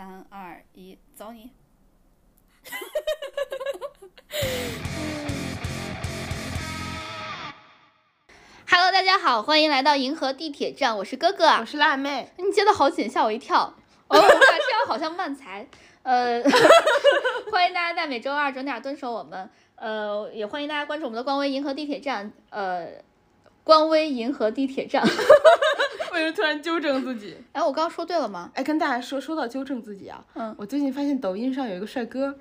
三二一，走你！Hello，大家好，欢迎来到银河地铁站，我是哥哥。我是辣妹，你接的好紧，吓我一跳。哦，我们俩这样好像慢才。呃，欢迎大家在每周二准点蹲守我们。呃，也欢迎大家关注我们的官微“银河地铁站”。呃，官微“银河地铁站”。为什么突然纠正自己？哎，我刚刚说对了吗？哎，跟大家说，说到纠正自己啊，嗯我最近发现抖音上有一个帅哥，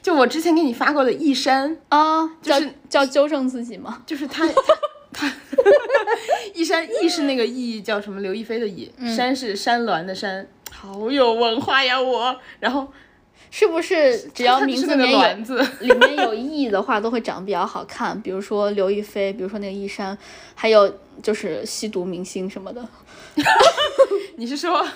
就我之前给你发过的易山，啊，叫就是叫纠正自己吗？就是他他 他，易山易是那个易叫什么刘亦菲的易，山是山峦的山，好有文化呀我。然后是不是只要名字里面有里面有意的话，都会长得比较好看？比如说刘亦菲，比如说那个易山，还有就是吸毒明星什么的。你是说，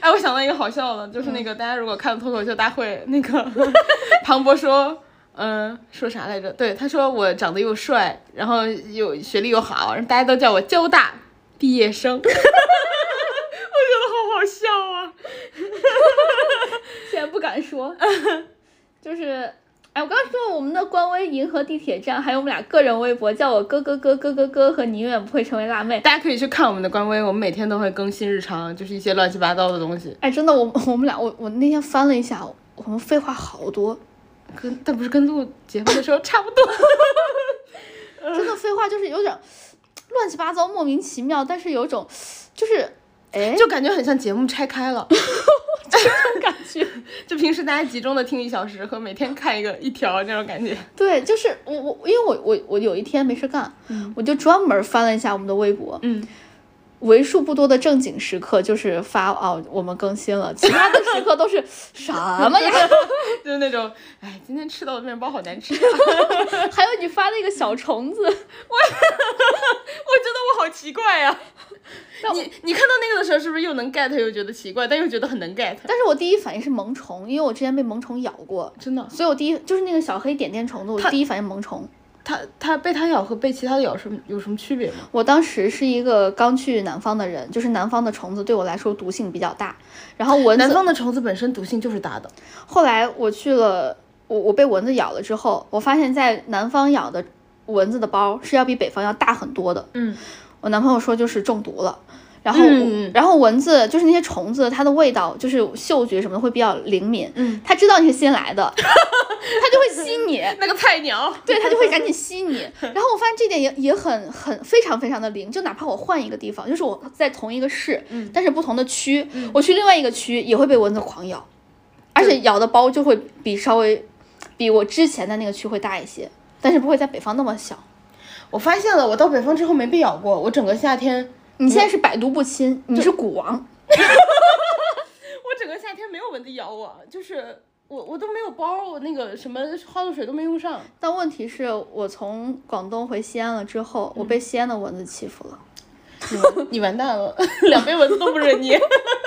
哎，我想到一个好笑的，就是那个、大家如果看脱口秀大会，那个 庞博说，嗯、说啥来着？对，他说我长得又帅，然后又学历又好，然后大家都叫我交大毕业生，我觉得好好笑啊。现在不敢说，就是，哎，我刚刚说我们的官微银河地铁站，还有我们俩个人微博，叫我哥哥哥哥哥哥和你永远不会成为辣妹。大家可以去看我们的官微，我们每天都会更新日常，就是一些乱七八糟的东西，哎，真的，我我们俩，我我那天翻了一下，我们废话好多，跟但不是跟录节目的时候差不多。真的废话就是有点乱七八糟、莫名其妙，但是有种就是，哎，就感觉很像节目拆开了，这种感觉。就平时大家集中的听一小时和每天看一个一条那种感觉。对，就是我我因为我我我有一天没事干，我就专门翻了一下我们的微博，嗯，为数不多的正经时刻就是发哦我们更新了，其他的时刻都是 什么呀？就是那种，哎，今天吃到的面包好难吃、啊，还有你发那个小虫子，我觉得我好奇怪呀、你你看到那个的时候，是不是又能 get 又觉得奇怪，但又觉得很能 get？但是我第一反应是萌虫，因为我之前被萌虫咬过，真的，所以我第一就是那个小黑点点虫子，我第一反应萌虫。它它被它咬和被其他的咬是有什么区别吗？我当时是一个刚去南方的人，就是南方的虫子对我来说毒性比较大，然后蚊子南方的虫子本身毒性就是大的，后来我去了，我我被蚊子咬了之后，我发现在南方咬的蚊子的包是要比北方要大很多的。嗯，我男朋友说就是中毒了，然后、嗯然后蚊子就是那些虫子，它的味道就是嗅觉什么的会比较灵敏，嗯，它知道你是新来的，它就会吸你。那个菜鸟，对，它就会赶紧吸你。然后我发现这点也也很很非常非常的灵，就哪怕我换一个地方，就是我在同一个市，嗯。但是不同的区，我去另外一个区也会被蚊子狂咬，而且咬的包就会比稍微比我之前的那个区会大一些，但是不会在北方那么小。我发现了，我到北方之后没被咬过，我整个夏天，你现在是百毒不侵，你是蛊王。我整个夏天没有蚊子咬我，就是我我都没有包，我那个什么花露水都没用上。但问题是我从广东回西安了之后，我被西安的蚊子欺负了。你完你完蛋了，两边蚊子都不忍你。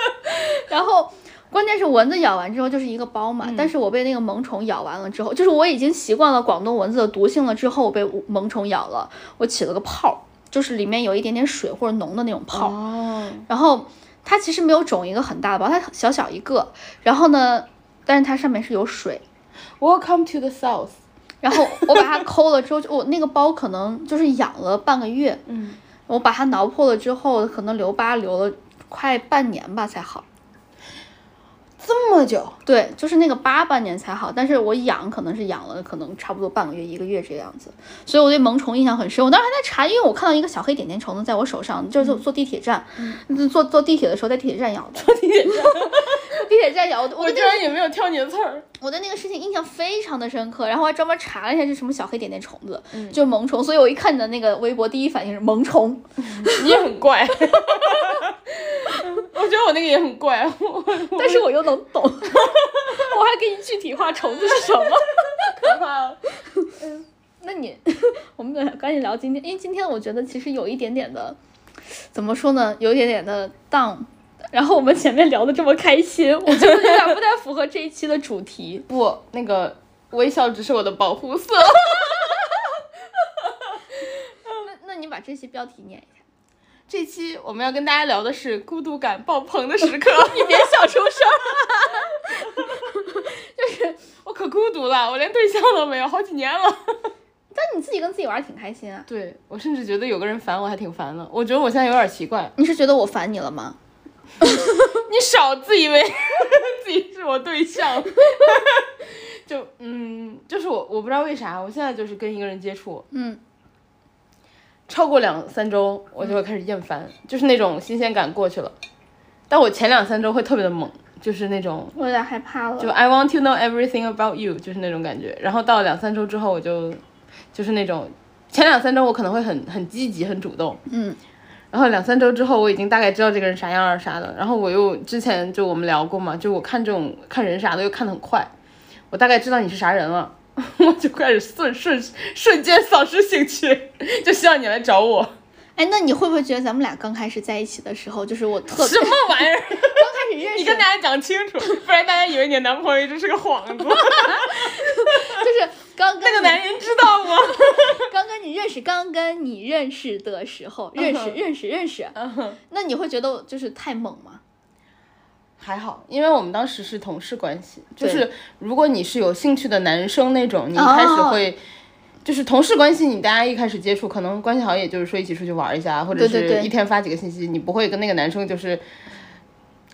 然后关键是蚊子咬完之后就是一个包嘛，但是我被那个萌宠咬完了之后，就是我已经习惯了广东蚊子的毒性了，之后我被萌宠咬了，我起了个泡，就是里面有一点点水或者脓的那种泡，哦，然后它其实没有肿一个很大的包，它小小一个，然后呢，但是它上面是有水。Welcome to the South。然后我把它抠了之后，就我那个包可能就是养了半个月，嗯，我把它挠破了之后，可能留疤留了快半年吧才好。这么久，对，就是那个八半年才好，但是我养可能是养了可能差不多半个月一个月这个样子，所以我对萌虫印象很深。我当时还在查，因为我看到一个小黑点点虫子在我手上，就是坐坐地铁站，坐坐地铁的时候在地铁站咬的，坐地铁站，地铁站咬的，我我居然也没有挑你的刺儿。我对那个事情印象非常的深刻，然后还专门查了一下是什么小黑点点虫子，就是萌虫，所以我一看你的那个微博，第一反应是萌虫。你也很怪。我觉得我那个也很怪，但是我又能懂，我还给你具体化虫子是什么。可怕了。那你，我们赶赶紧聊今天，因为今天我觉得其实有一点点的，怎么说呢，有一点点的 down。然后我们前面聊的这么开心，我觉得有点不太符合这一期的主题。不，那个微笑只是我的保护色。那那你把这期标题念一下。这期我们要跟大家聊的是孤独感爆棚的时刻。你别笑出声儿，就是我可孤独了，我连对象都没有，好几年了。但你自己跟自己玩挺开心啊。对，我甚至觉得有个人烦我还挺烦的。我觉得我现在有点奇怪。你是觉得我烦你了吗？你少自以为自己是我对象。就嗯，就是我，我不知道为啥，我现在就是跟一个人接触，嗯。超过两三周我就会开始厌烦，就是那种新鲜感过去了，但我前两三周会特别的猛，就是那种我有点害怕了。就 I want to know everything about you，就是那种感觉，然后到两三周之后我就就是那种前两三周我可能会很很积极很主动，嗯。然后两三周之后，我已经大概知道这个人啥样儿啥的。然后我又之前就我们聊过嘛，就我看这种看人啥的又看得很快，我大概知道你是啥人了，我就开始瞬瞬瞬间丧失兴趣，就希望你来找我。哎，那你会不会觉得咱们俩刚开始在一起的时候，就是我特什么玩意儿？刚开始认识，你跟大家讲清楚，不然大家以为你的男朋友一直是个幌子。就是刚跟那个男人知道吗？刚跟你认识，刚跟你认识的时候，认识认识认识，嗯哼，那你会觉得就是太猛吗？还好，因为我们当时是同事关系，就是如果你是有兴趣的男生那种，你一开始哦会。就是同事关系，你大家一开始接触，可能关系好，也就是说一起出去玩一下，或者是一天发几个信息，你不会跟那个男生就是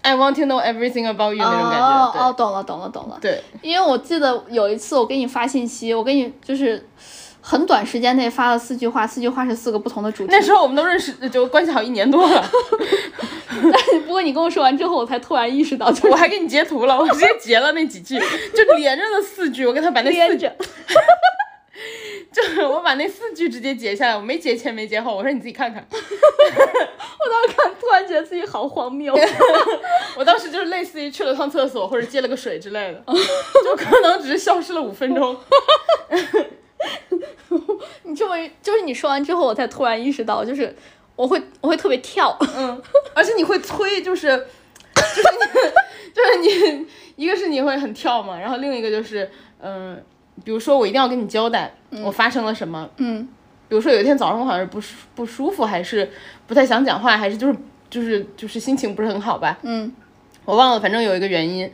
I want to know everything about you 那种感觉。哦哦，懂了懂了懂了。对，因为我记得有一次我给你发信息，我给你就是很短时间内发了四句话，四句话是四个不同的主题。那时候我们都认识，就关系好一年多了，但不过你跟我说完之后，我才突然意识到，就是我还给你截图了，我直接截了那几句，就连着的四句，我跟他把那四句。就是我把那四句直接截下来，我没截前没截后，我说你自己看看。我当时看，突然觉得自己好荒谬。我当时就是类似于去了趟厕所或者接了个水之类的，就可能只是消失了五分钟。你这么就是你说完之后，我才突然意识到，就是我会我会特别跳。嗯，而且你会催，就是就是你 就是你，一个是你会很跳嘛，然后另一个就是嗯、比如说我一定要跟你交代我发生了什么，嗯比如说有一天早上我好像是不舒不舒服，还是不太想讲话，还是就是就是就是心情不是很好吧，嗯我忘了，反正有一个原因。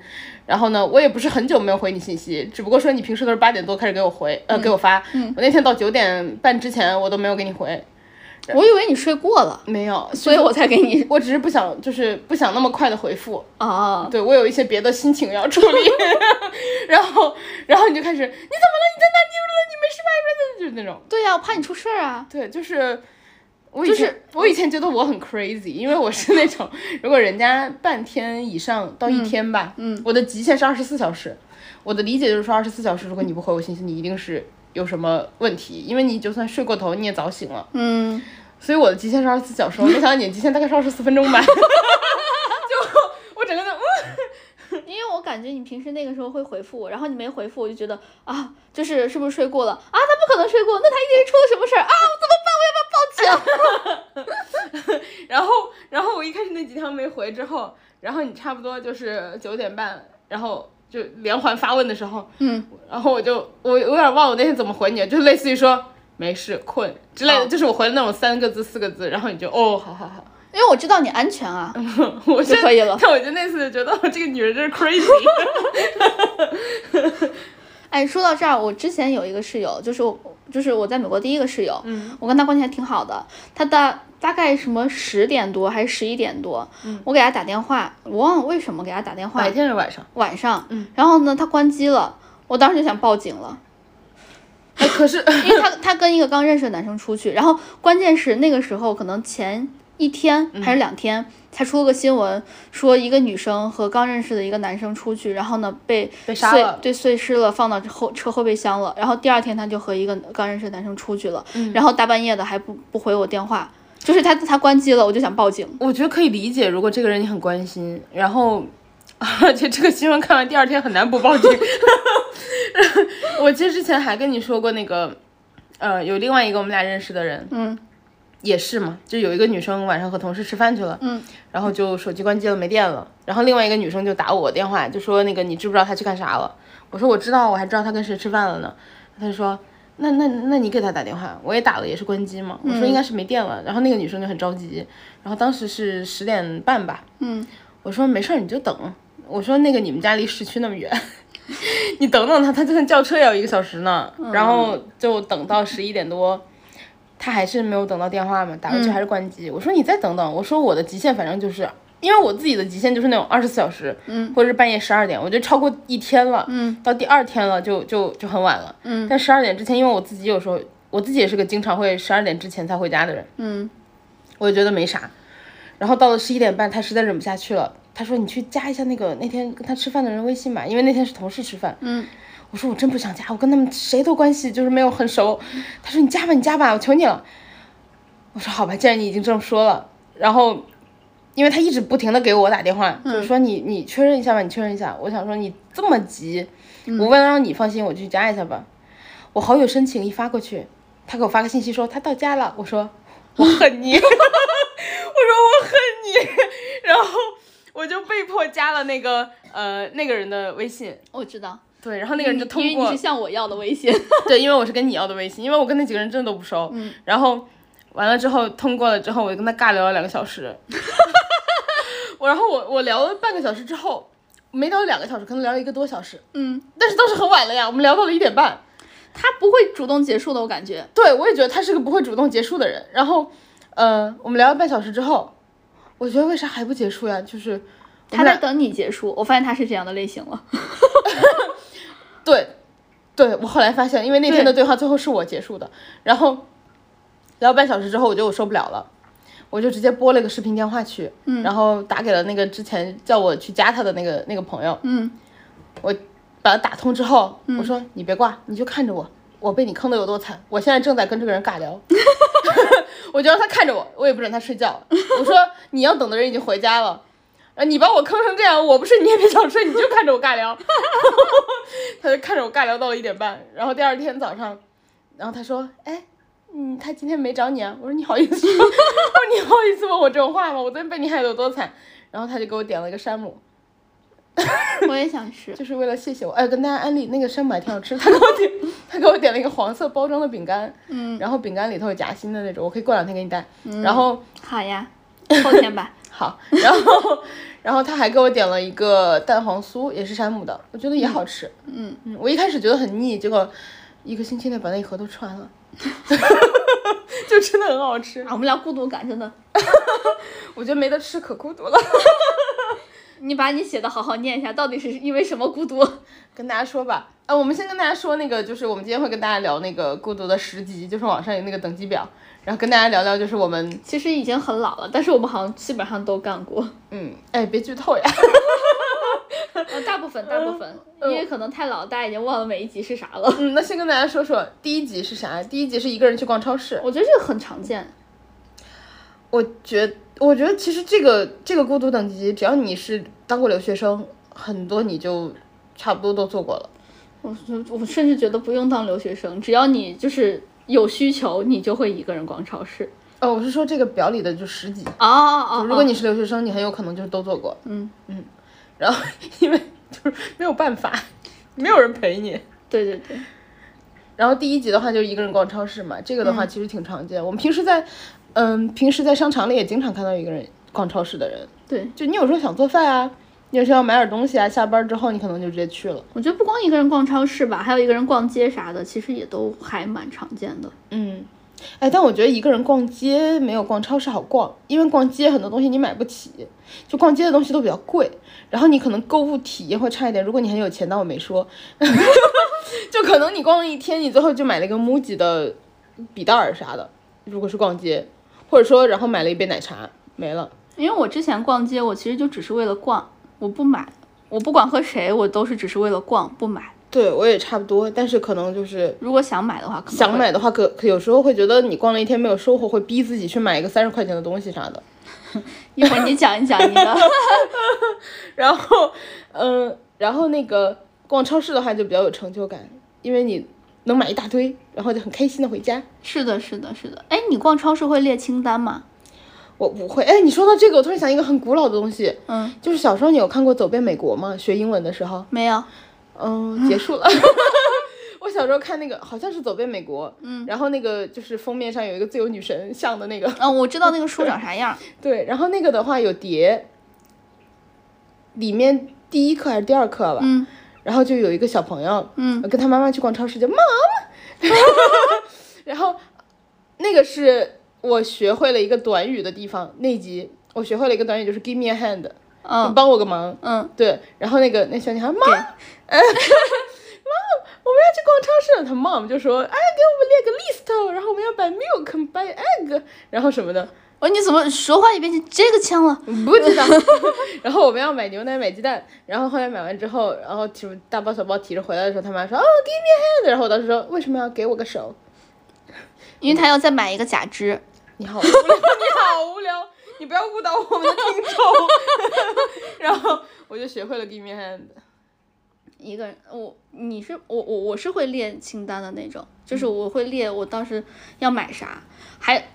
然后呢，我也不是很久没有回你信息，只不过说你平时都是八点多开始给我回，呃，给我发。我那天到九点半之前我都没有给你回，我以为你睡过了，没有，所以我才给你我只是不想，就是不想那么快的回复。啊。对我有一些别的心情要处理，然后，然后你就开始，你怎么了？你在哪？你？你没事吧？就是那种，对呀、我怕你出事儿啊。对，就是。我就是我以前觉得我很 crazy，因为我是那种 如果人家半天以上到一天吧，嗯我的极限是二十四小时。我的理解就是说，二十四小时如果你不回我信息，你一定是有什么问题，因为你就算睡过头，你也早醒了。嗯，所以我的极限是二十四小时，我没想到你的极限大概是二十四分钟吧。因为我感觉你平时那个时候会回复我，然后你没回复，我就觉得啊，就是是不是睡过了啊？他不可能睡过，那他一定是出了什么事儿啊？我怎么办？我要不要报警？然后然后我一开始那几条没回之后，然后你差不多就是九点半，然后就连环发问的时候，嗯，然后我就我我有点忘了我那天怎么回你，就类似于说没事困之类的，哦就是我回了那种三个字四个字，然后你就哦好好好，因为我知道你安全啊。我就可以了但我就那次就觉得这个女人真是 crazy。哎，说到这儿，我之前有一个室友，就是我，就是我在美国第一个室友，嗯，我跟他关系还挺好的。他大大概什么十点多还是十一点多，我给他打电话，我忘了为什么给他打电话白，天是晚上？晚上，嗯然后呢，他关机了，我当时就想报警了。哎，可是 因为他他跟一个刚认识的男生出去，然后关键是那个时候可能前一天嗯还是两天，才出了个新闻，说一个女生和刚认识的一个男生出去，然后呢被被杀了对碎尸了，放到后车后备箱了。然后第二天他就和一个刚认识的男生出去了，嗯然后大半夜的还不不回我电话，就是他他关机了，我就想报警。我觉得可以理解，如果这个人你很关心，然后，而且这个新闻看完第二天很难不报警。我其实之前还跟你说过那个，呃，有另外一个我们俩认识的人，嗯也是嘛，就有一个女生晚上和同事吃饭去了，嗯然后就手机关机了，没电了，然后另外一个女生就打我电话，就说那个你知不知道她去干啥了？我说我知道，我还知道她跟谁吃饭了呢。她就说。那那那你给她打电话，我也打了，也是关机嘛。我说应该是没电了，然后那个女生就很着急，然后当时是十点半吧，嗯，我说没事儿，你就等。我说那个你们家离市区那么远，你等等他，他就算叫车也要一个小时呢。然后就等到十一点多，他还是没有等到电话嘛，打过去还是关机。我说你再等等，我说我的极限反正就是。因为我自己的极限就是那种二十四小时，嗯，或者是半夜十二点，我觉得超过一天了，嗯，到第二天了就就就很晚了，嗯，但十二点之前，因为我自己有时候我自己也是个经常会十二点之前才回家的人，嗯，我就觉得没啥，然后到了十一点半，他实在忍不下去了，他说你去加一下那个那天跟他吃饭的人微信吧，因为那天是同事吃饭，嗯，我说我真不想加，我跟他们谁都关系就是没有很熟，他说你加吧你加吧，我求你了，我说好吧，既然你已经这么说了，然后。因为他一直不停的给我打电话，就是说你你确认一下吧，你确认一下。我想说你这么急，我为了让你放心，我去加一下吧。我好友申请一发过去，他给我发个信息说他到家了。我说我恨你，我说我恨你，然后我就被迫加了那个呃那个人的微信。我知道，对，然后那个人就通过，因为你是向我要的微信。对，因为我是跟你要的微信，因为我跟那几个人真的都不熟。嗯，然后完了之后通过了之后，我就跟他尬聊了两个小时。我然后我我聊了半个小时之后，没聊两个小时，可能聊了一个多小时。嗯，但是都是很晚了呀，我们聊到了一点半。他不会主动结束的，我感觉。对，我也觉得他是个不会主动结束的人。然后，呃，我们聊了半小时之后，我觉得为啥还不结束呀？就是他在等你结束。我发现他是这样的类型了。对，对我后来发现，因为那天的对话最后是我结束的。然后聊半小时之后，我觉得我受不了了。我就直接拨了个视频电话去，嗯然后打给了那个之前叫我去加他的那个那个朋友。嗯，我把他打通之后，我说你别挂，你就看着我，我被你坑的有多惨。我现在正在跟这个人尬聊 我就让他看着我，我也不准他睡觉。我说你要等的人已经回家了，啊，你把我坑成这样，我不睡你也别想睡，你就看着我尬聊。他就看着我尬聊到了一点半，然后第二天早上，然后他说，哎。嗯，他今天没找你啊？我说你好意思说，我说你好意思问我这种话吗？我昨天被你害得有多惨？然后他就给我点了一个山姆，我也想吃，就是为了谢谢我。哎，跟大家安利那个山姆还挺好吃。他给我点，他给我点了一个黄色包装的饼干，嗯，然后饼干里头有夹心的那种，我可以过两天给你带。嗯然后好呀，后天吧。好，然后然后他还给我点了一个蛋黄酥，也是山姆的，我觉得也好吃。嗯嗯，我一开始觉得很腻，结果一个星期内把那一盒都吃完了。就真的很好吃啊！我们俩孤独感，真的，我觉得没得吃可孤独了。你把你写的好好念一下，到底是因为什么孤独？跟大家说吧，啊，我们先跟大家说那个，就是我们今天会跟大家聊那个孤独的十级，就是网上有那个等级表，然后跟大家聊聊，就是我们其实已经很老了，但是我们好像基本上都干过。嗯，哎，别剧透呀。呃，大部分大部分，因为可能太老，大家已经忘了每一集是啥了。嗯，那先跟大家说说第一集是啥？第一集是一个人去逛超市。我觉得这个很常见。我觉，我觉得其实这个这个孤独等级，只要你是当过留学生，很多你就差不多都做过了。我我甚至觉得不用当留学生，只要你就是有需求，你就会一个人逛超市。哦，我是说这个表里的就十几。哦哦哦。如果你是留学生，你很有可能就是都做过。嗯嗯。然后，因为就是没有办法，没有人陪你。对对对。然后第一集的话就是一个人逛超市嘛，这个的话其实挺常见。我们平时在，嗯，平时在商场里也经常看到一个人逛超市的人。对，就你有时候想做饭啊，你有时候要买点东西啊，下班之后你可能就直接去了。我觉得不光一个人逛超市吧，还有一个人逛街啥的，其实也都还蛮常见的。嗯。哎，但我觉得一个人逛街没有逛超市好逛，因为逛街很多东西你买不起，就逛街的东西都比较贵，然后你可能购物体验会差一点。如果你很有钱，那我没说，就可能你逛了一天，你最后就买了一个 MUJI 的笔袋儿啥的。如果是逛街，或者说然后买了一杯奶茶没了。因为我之前逛街，我其实就只是为了逛，我不买，我不管和谁，我都是只是为了逛，不买。对我也差不多，但是可能就是如果想买的话，想买的话，可可有时候会觉得你逛了一天没有收获，会逼自己去买一个三十块钱的东西啥的。一会儿你讲一讲你的。然后，嗯，然后那个逛超市的话就比较有成就感，因为你能买一大堆，然后就很开心的回家。是的，是的，是的。哎，你逛超市会列清单吗？我不会。哎，你说到这个，我突然想一个很古老的东西，嗯，就是小时候你有看过《走遍美国》吗？学英文的时候。没有。嗯，结束了。我小时候看那个好像是《走遍美国》，嗯，然后那个就是封面上有一个自由女神像的那个。嗯，我知道那个书长啥样。对，然后那个的话有碟，里面第一课还是第二课吧？嗯，然后就有一个小朋友，嗯，跟他妈妈去逛超市，就妈妈。然后那个是我学会了一个短语的地方，那集我学会了一个短语，就是 give me a hand，嗯。帮我个忙，嗯，对，然后那个那小女孩妈，对 我们要去逛超市。了，他 mom 就说，哎，给我们列个 list，然后我们要 buy milk buy egg，然后什么的，我说你怎么说话也变成这个腔了？不知道。然后我们要买牛奶买鸡蛋，然后后来买完之后，然后提大包小包提着回来的时候，他妈说，哦，give me hand，然后我当时说，为什么要给我个手？因为他要再买一个假肢。你好无聊，你好无聊，你不要误导我们的听众。然后我就学会了 give me hand。一个人，我你是我我我是会列清单的那种，就是我会列我当时要买啥，还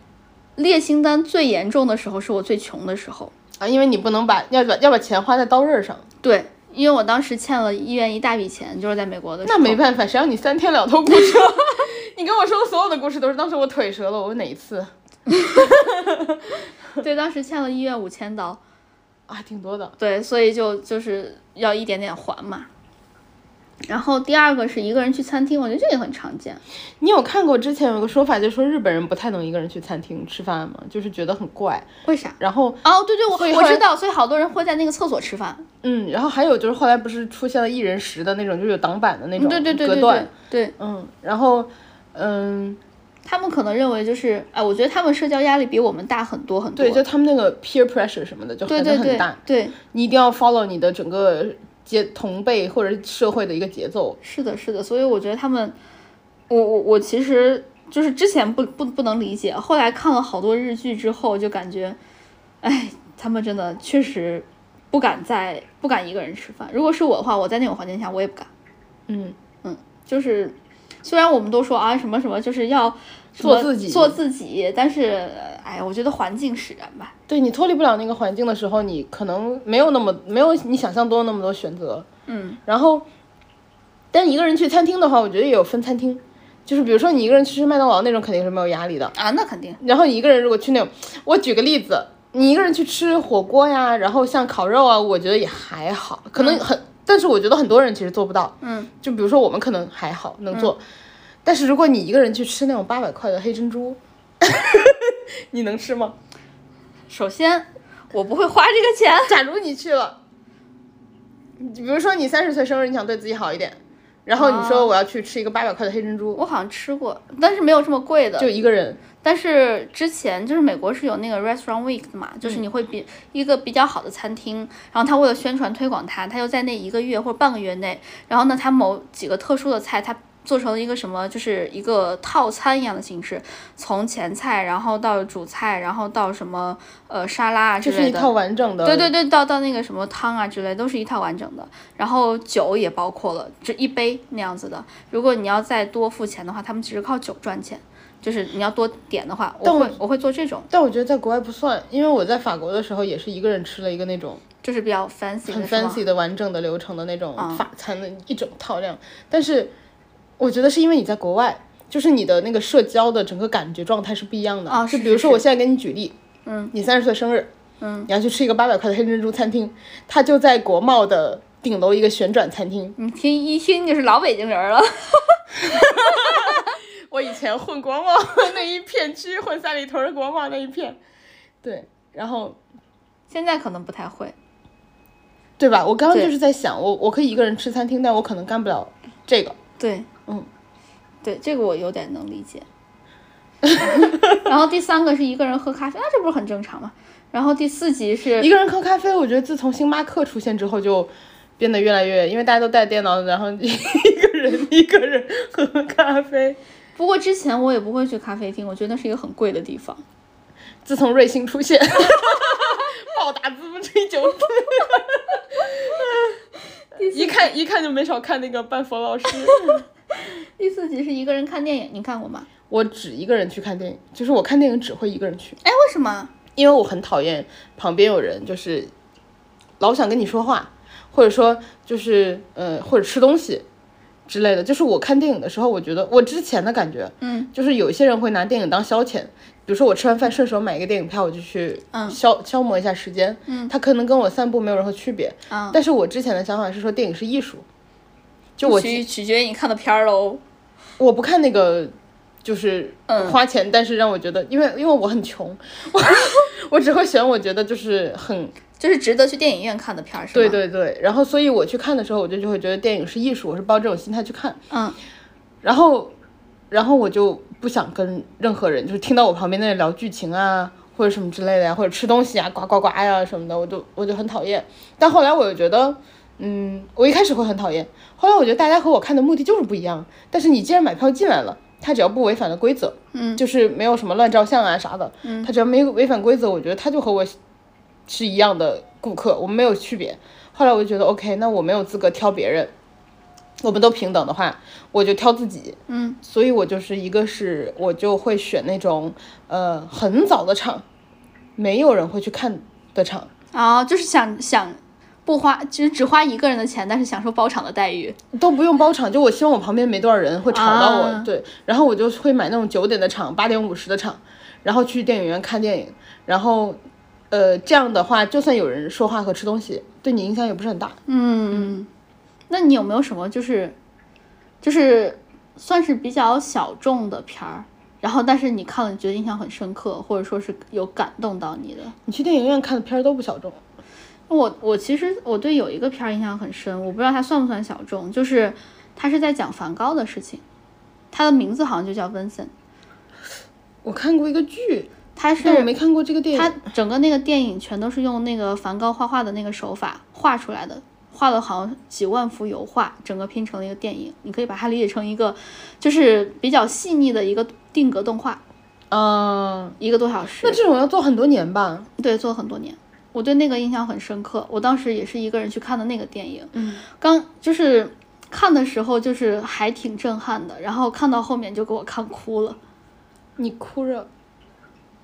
列清单最严重的时候是我最穷的时候。啊，因为你不能把要把要把钱花在刀刃上，对，因为我当时欠了医院一大笔钱，就是在美国的时候。那没办法，谁让你三天两头骨折？你跟我说的所有的故事都是当时我腿折了，我哪一次 对，当时欠了医院五千刀，啊？挺多的。对，所以就就是要一点点还嘛。然后第二个是一个人去餐厅，我觉得这也很常见。你有看过之前有个说法，就说日本人不太能一个人去餐厅吃饭吗？就是觉得很怪。为啥？然后，哦，对对，我我知道，所以好多人会在那个厕所吃饭。嗯，然后还有就是后来不是出现了一人食的那种，就是有挡板的那种对对对对隔断对。对，嗯，然后，嗯，他们可能认为就是，哎，我觉得他们社交压力比我们大很多很多。对，就他们那个 peer pressure 什么的就很很大，对，你一定要 follow 你的整个节同辈或者社会的一个节奏。是的，是的，所以我觉得他们，我我我其实就是之前不不不能理解，后来看了好多日剧之后，就感觉，哎，他们真的确实不敢在不敢一个人吃饭。如果是我的话，我在那种环境下我也不敢。嗯嗯，就是虽然我们都说啊什么什么就是要做自己做自己，但是哎，我觉得环境使然吧。对你脱离不了那个环境的时候，你可能没有那么没有你想象中那么多选择。嗯，然后，但一个人去餐厅的话，我觉得也有分餐厅，就是比如说你一个人去吃麦当劳那种，肯定是没有压力的。啊，那肯定。然后你一个人如果去那种，我举个例子，你一个人去吃火锅呀，然后像烤肉啊，我觉得也还好，可能很，但是我觉得很多人其实做不到。嗯，就比如说我们可能还好能做，但是如果你一个人去吃那种八百块的黑珍珠，你能吃吗？首先，我不会花这个钱。假如你去了，比如说你三十岁生日，你想对自己好一点，然后你说我要去吃一个八百块的黑珍珠，我好像吃过，但是没有这么贵的。就一个人，但是之前就是美国是有那个 restaurant week 的嘛，就是你会比一个比较好的餐厅，然后他为了宣传推广它，他就在那一个月或者半个月内，然后呢，他某几个特殊的菜，他做成了一个什么，就是一个套餐一样的形式，从前菜，然后到主菜，然后到什么呃沙拉啊之类的。这是一套完整的。对对对，到到那个什么汤啊之类，都是一套完整的。然后酒也包括了，这一杯那样子的。如果你要再多付钱的话，他们其实靠酒赚钱。就是你要多点的话，我会我会做这种，但我觉得在国外不算，因为我在法国的时候也是一个人吃了一个那种就是比较 fancy 很 fancy 的完整的流程的那种嗯法餐的一整套量，但是我觉得是因为你在国外，就是你的那个社交的整个感觉状态是不一样的啊就比如说我现在给你举例，嗯，你三十岁生日，嗯，你要去吃一个八百块的黑珍珠餐厅，它就在国贸的顶楼一个旋转餐厅。你听一听就是老北京人了。我以前混国贸 那一片区，混三里屯儿国贸那一片，对，然后现在可能不太会，对吧？我刚刚就是在想，我我可以一个人吃餐厅，但我可能干不了这个。对，嗯，对，这个我有点能理解。然后第三个是一个人喝咖啡，那这不是很正常吗？然后第四集是一个人喝咖啡，我觉得自从星巴克出现之后，就变得越来越，因为大家都带电脑，然后 一个人一个人喝咖啡。不过之前我也不会去咖啡厅，我觉得那是一个很贵的地方。自从瑞幸出现，暴打资本主义九次，一看一看就没少看那个半佛老师。第四集是一个人看电影，你看过吗？我只一个人去看电影，就是我看电影只会一个人去，哎，为什么？因为我很讨厌旁边有人，就是老想跟你说话，或者说就是呃或者吃东西之类的。就是我看电影的时候，我觉得我之前的感觉，嗯，就是有一些人会拿电影当消遣，比如说我吃完饭顺手买一个电影票，我就去消、消磨一下时间，嗯，它可能跟我散步没有任何区别，嗯但是我之前的想法是说电影是艺术，就我取取决于你看的片儿喽。我不看那个，就是嗯花钱，但是让我觉得，因为因为我很穷，我 我只会选我觉得就是很就是值得去电影院看的片儿，是吗？对，对对，然后所以我去看的时候，我就就会觉得电影是艺术，我是抱这种心态去看，嗯然后然后我就不想跟任何人，就是听到我旁边那人聊剧情啊。或者什么之类的呀，或者吃东西啊，呱呱呱呀什么的，我就我就很讨厌。但后来我又觉得，嗯，我一开始会很讨厌，后来我觉得大家和我看的目的就是不一样。但是你既然买票进来了，他只要不违反了规则，嗯，就是没有什么乱照相啊啥的，嗯他只要没违反规则，我觉得他就和我是一样的顾客，我们没有区别。后来我就觉得 OK，那我没有资格挑别人，我们都平等的话，我就挑自己。嗯，所以我就是一个是我就会选那种呃很早的场，没有人会去看的场。啊，就是想想不花，就是只花一个人的钱，但是享受包场的待遇。都不用包场，就我希望我旁边没多少人会吵到我，啊对，然后我就会买那种九点的场、八点五十的场，然后去电影院看电影，然后，呃，这样的话，就算有人说话和吃东西，对你影响也不是很大。嗯，那你有没有什么就是就是算是比较小众的片儿？然后，但是你看了，你觉得印象很深刻，或者说是有感动到你的。你去电影院看的片儿都不小众，我我其实我对有一个片儿印象很深，我不知道它算不算小众，就是它是在讲梵高的事情，它的名字好像就叫 Vincent，我看过一个剧，它是但我没看过这个电它影。整个那个电影全都是用那个梵高画画的那个手法画出来的，画了好像几万幅油画，整个拼成了一个电影。你可以把它理解成一个就是比较细腻的一个定格动画，嗯，一个多小时那。这种要做很多年吧？对，做很多年，我对那个印象很深刻。我当时也是一个人去看的那个电影，嗯，刚就是看的时候就是还挺震撼的，然后看到后面就给我看哭了。你哭着，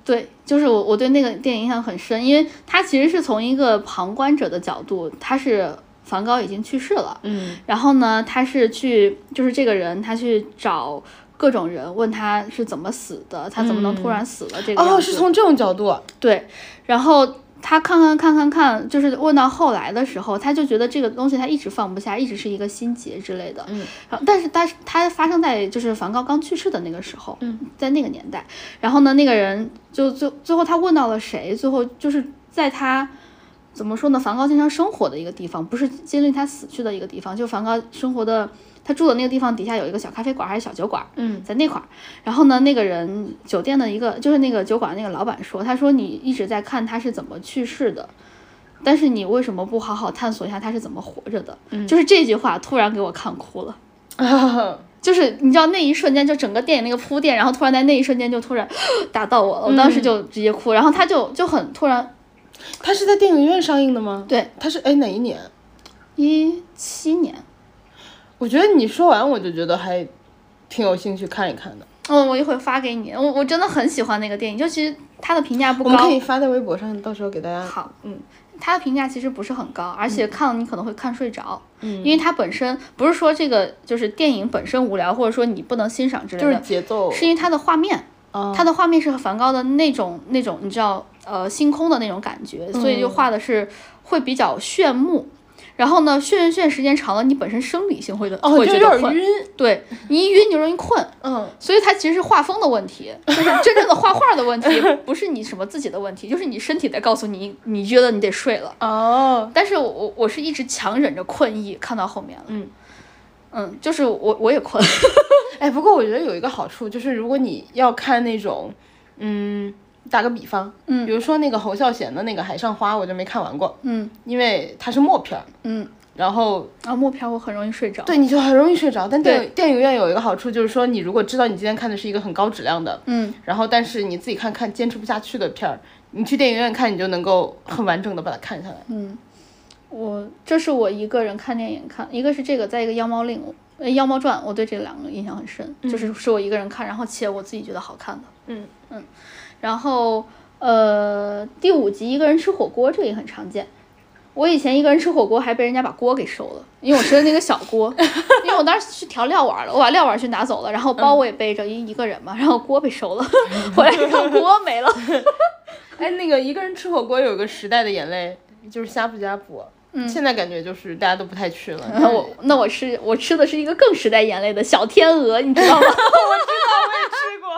对，就是我我对那个电影印象很深，因为它其实是从一个旁观者的角度，他是梵高已经去世了，嗯然后呢，他是去就是这个人，他去找各种人问他是怎么死的，他怎么能突然死了这个。哦，是从这种角度啊，对，然后他看看看看看，就是问到后来的时候，他就觉得这个东西他一直放不下，一直是一个心结之类的。嗯，然后但是他他发生在就是梵高刚去世的那个时候，嗯，在那个年代，然后呢，那个人就最最后他问到了谁？最后就是在他。怎么说呢？梵高经常生活的一个地方，不是经历他死去的一个地方，就梵高生活的，他住的那个地方底下有一个小咖啡馆还是小酒馆，嗯，在那块儿。然后呢，那个人酒店的一个就是那个酒馆那个老板说，他说你一直在看他是怎么去世的，但是你为什么不好好探索一下他是怎么活着的？嗯就是这句话突然给我看哭了。就是你知道那一瞬间，就整个电影那个铺垫，然后突然在那一瞬间就突然 打到我了，我当时就直接哭，然后他就就很突然，他是在电影院上映的吗？对，他是哎哪一年？一七年，我觉得你说完我就觉得还挺有兴趣看一看的。嗯，我一会儿发给你，我我真的很喜欢那个电影，就其实它的评价不高我们可，以发在微博上，到时候给大家。好，嗯，它的评价其实不是很高，而且看了你可能会看睡着，嗯因为它本身不是说这个就是电影本身无聊，或者说你不能欣赏之类的就是的，节奏。是因为它的画面，啊它的画面是梵高的那种那种你知道呃星空的那种感觉，所以就画的是会比较炫目。然后呢，炫炫时间长了，你本身生理性会的、哦，会就觉得困，有点晕。对你一晕你就容易困，嗯，所以它其实是画风的问题，就是真正的画画的问题，不是你什么自己的问题，就是你身体在告诉你，你觉得你得睡了。哦，但是我我我是一直强忍着困意看到后面了，嗯嗯，就是我我也困，哎，不过我觉得有一个好处，就是如果你要看那种，嗯，打个比方，嗯。比如说那个侯孝贤的那个《海上花》，我就没看完过，嗯。因为它是默片儿，嗯，然后啊，默片我很容易睡着，对你就很容易睡着。但电影电影院有一个好处，就是说你如果知道你今天看的是一个很高质量的，嗯，然后但是你自己看看坚持不下去的片儿，你去电影院看，你就能够很完整的把它看下来。嗯。我这是我一个人看电影看，一个是这个，再一个《妖猫令》呃，《妖猫传》，我对这两个印象很深，就是是我一个人看，然后且我自己觉得好看的，嗯。嗯，然后呃，第五集一个人吃火锅，这个也很常见。我以前一个人吃火锅还被人家把锅给收了，因为我吃的那个小锅，因为我当时去调料碗了，我把料碗去拿走了，然后包我也背着，因为一个人嘛，然后锅被收了，回来一看锅没了。哎，那个一个人吃火锅有个时代的眼泪，就是呷哺呷哺，现在感觉就是大家都不太去了。那我那我吃我吃的是一个更时代眼泪的小天鹅，你知道吗？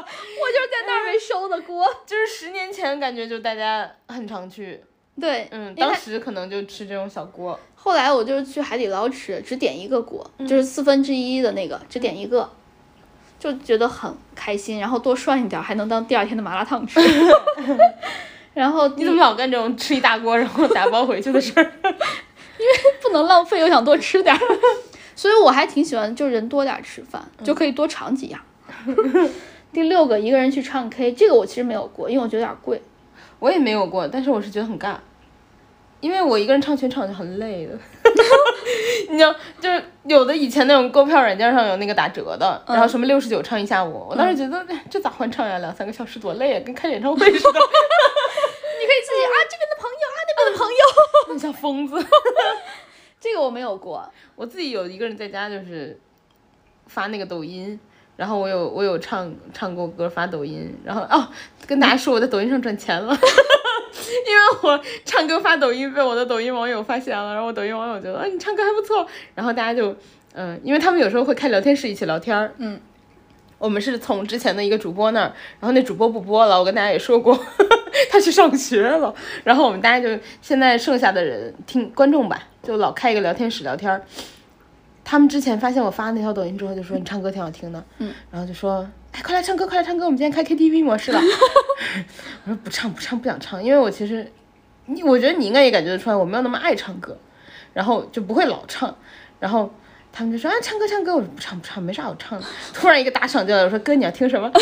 我就是在那儿被收的锅。就是十年前感觉就大家很常去，对，嗯，当时可能就吃这种小锅。后来我就是去海底捞吃，只点一个锅，就是四分之一的那个，只点一个，就觉得很开心，然后多涮一点儿，还能当第二天的麻辣烫吃。然后你怎么老干这种吃一大锅然后打包回去的事儿？因为不能浪费，又想多吃点儿，所以我还挺喜欢，就人多点儿吃饭，就可以多尝几样。第六个，一个人去唱 K，这个我其实没有过，因为我觉得有点儿贵。我也没有过，但是我是觉得很尬，因为我一个人唱全场就很累的。你知道，就是有的以前那种购票软件上有那个打折的，然后什么六十九唱一下午，我当时觉得、哎这咋换唱呀？两三个小时多累啊，跟开演唱会似的，你可以自己啊，这边的朋友啊，那边的朋友。你像疯子。这个我没有过，我自己有一个人在家就是发那个抖音，然后我有我有唱唱过歌发抖音，然后哦跟大家说我在抖音上赚钱了，因为我唱歌发抖音被我的抖音网友发现了，然后我抖音网友觉得啊你唱歌还不错，然后大家就嗯，因为他们有时候会开聊天室一起聊天儿，嗯。我们是从之前的一个主播那儿，然后那主播不播了，我跟大家也说过，他去上学了。然后我们大家就现在剩下的人听观众吧，就老开一个聊天室聊天儿。他们之前发现我发那条抖音之后，就说你唱歌挺好听的，嗯，然后就说哎快来唱歌，快来唱歌，我们今天开 KTV 模式了。我说不唱不唱不想唱，因为我其实你我觉得你应该也感觉得出来，我没有那么爱唱歌，然后就不会老唱，然后。他们就说啊，唱歌唱歌，我说不唱不唱，没啥好唱的。突然一个打赏进来，我说哥你要听什么？哎呀，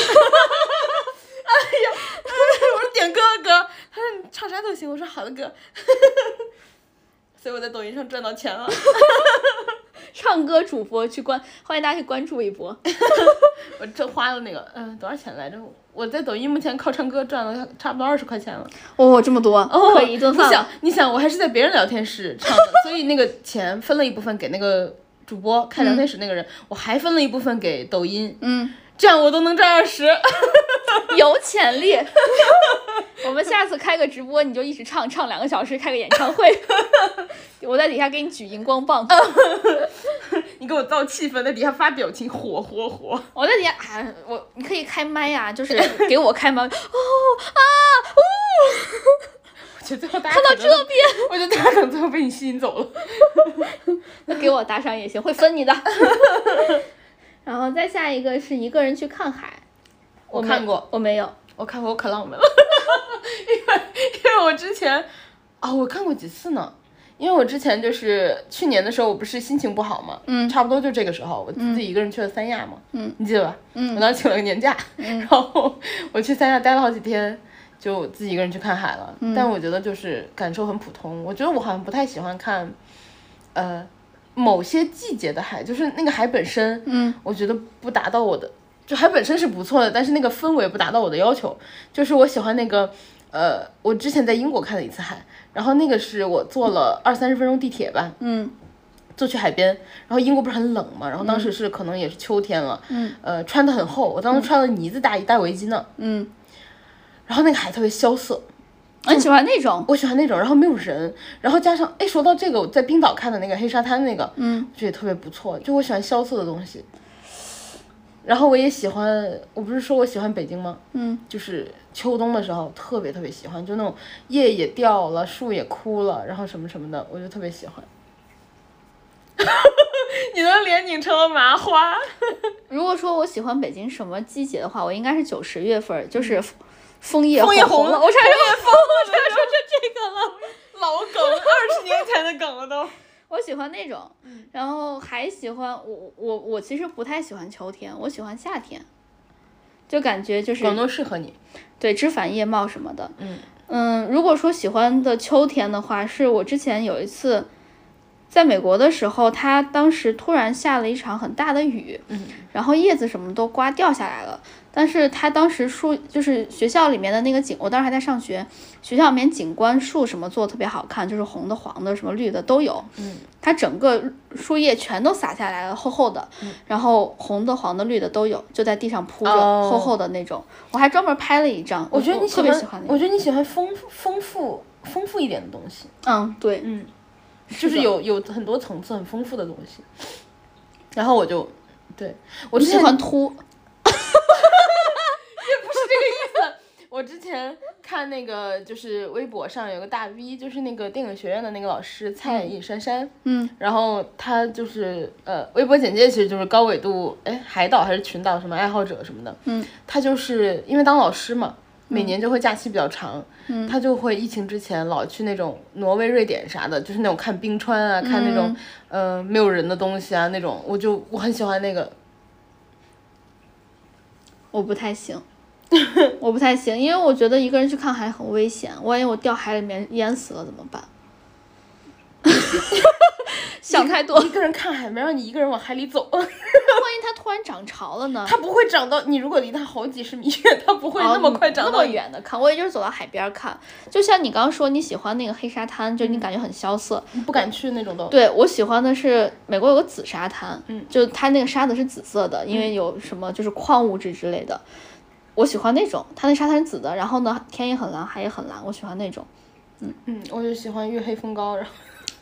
我说点歌哥，他说你唱啥都行，我说好的哥。所以我在抖音上赚到钱了。唱歌主播去关，欢迎大家去关注一波。我这花了那个嗯多少钱来着？我在抖音目前靠唱歌赚了差不多二十块钱了。哦，这么多，可以一顿饭你想。，你想，我还是在别人聊天室唱的，所以那个钱分了一部分给那个主播开聊天室那个人，我还分了一部分给抖音，嗯，这样我都能赚二十。有潜力。我们下次开个直播，你就一直唱唱两个小时，开个演唱会。我在底下给你举荧光棒，你给我造气氛，在底下发表情，火火火。我在底下啊，我你可以开麦呀、就是给我开麦。哦啊呜，看到这边，我觉得大家可能最后被你吸引走了。那给我打赏也行，会分你的。然后再下一个是一个人去看海，没我看过，我没有。我看过，我可浪漫了，因为因为我之前啊、我看过几次呢。因为我之前就是去年的时候，我不是心情不好嘛，嗯差不多就这个时候，我自己一个人去了三亚嘛，嗯，你记得吧？嗯我当时请了个年假，嗯然后我去三亚待了好几天，就自己一个人去看海了。嗯但我觉得就是感受很普通，我觉得我好像不太喜欢看，呃，某些季节的海，就是那个海本身，嗯，我觉得不达到我的，就海本身是不错的，但是那个氛围不达到我的要求。就是我喜欢那个，呃，我之前在英国看了一次海，然后那个是我坐了二三十分钟地铁吧，嗯坐去海边，然后英国不是很冷嘛，然后当时是可能也是秋天了，嗯呃，穿的很厚，我当时穿了呢子大衣大围巾呢，嗯，然后那个海特别萧瑟，我喜欢那种。我喜欢那种，然后没有人，然后加上，哎，说到这个，我在冰岛看的那个黑沙滩那个，嗯，我觉得也特别不错，就我喜欢萧瑟的东西。然后我也喜欢，我不是说我喜欢北京吗？嗯，就是秋冬的时候特别特别喜欢，就那种叶也掉了，树也枯了，然后什么什么的，我就特别喜欢。你的脸拧成了麻花。如果说我喜欢北京什么季节的话，我应该是九十月份儿，就是枫叶枫叶红红了。我差点说，我差点 说就这个了。老梗，二十年前的梗了都。我喜欢那种，然后还喜欢我我我其实不太喜欢秋天，我喜欢夏天，就感觉就是广东适合你。对枝繁叶茂什么的。嗯嗯，如果说喜欢的秋天的话，是我之前有一次在美国的时候，它当时突然下了一场很大的雨，嗯然后叶子什么都刮掉下来了。但是他当时树就是学校里面的那个景，我当时还在上学，学校里面景观树什么做的特别好看，就是红的、黄的、什么绿的都有。嗯，它整个树叶全都洒下来了，厚厚的，然后红的、黄的、绿的都有，就在地上铺着，哦厚厚的那种。我还专门拍了一张，我觉得你喜欢，特别喜欢那个。我觉得你喜欢丰丰富丰富一点的东西。嗯，对，嗯，就是的有有很多层次、很丰富的东西。然后我就，对我你喜之前欢秃，我之前看那个就是微博上有个大 V，就是那个电影学院的那个老师蔡颖珊珊，嗯，然后他就是呃，微博简介其实就是高纬度哎海岛还是群岛什么爱好者什么的，嗯，他就是因为当老师嘛，每年就会假期比较长，嗯，他就会疫情之前老去那种挪威、瑞典啥的，就是那种看冰川啊，看那种嗯、呃没有人的东西啊那种，我就我很喜欢那个，我不太行。我不太行，因为我觉得一个人去看海很危险，万一我掉海里面淹死了怎么办？想太多，一个人看海没让你一个人往海里走，万一它突然涨潮了呢？它不会涨到你如果离它好几十米远，它不会那么快长哦那么。远的看，我也就是走到海边儿看。就像你刚刚说你喜欢那个黑沙滩，就你感觉很萧瑟。不敢去那种都。对我喜欢的是美国有个紫沙滩，嗯，就它那个沙子是紫色的，因为有什么就是矿物质之类的。我喜欢那种，它那沙滩是紫的，然后呢天也很蓝，海也很蓝，我喜欢那种嗯嗯，我就喜欢月黑风高，然后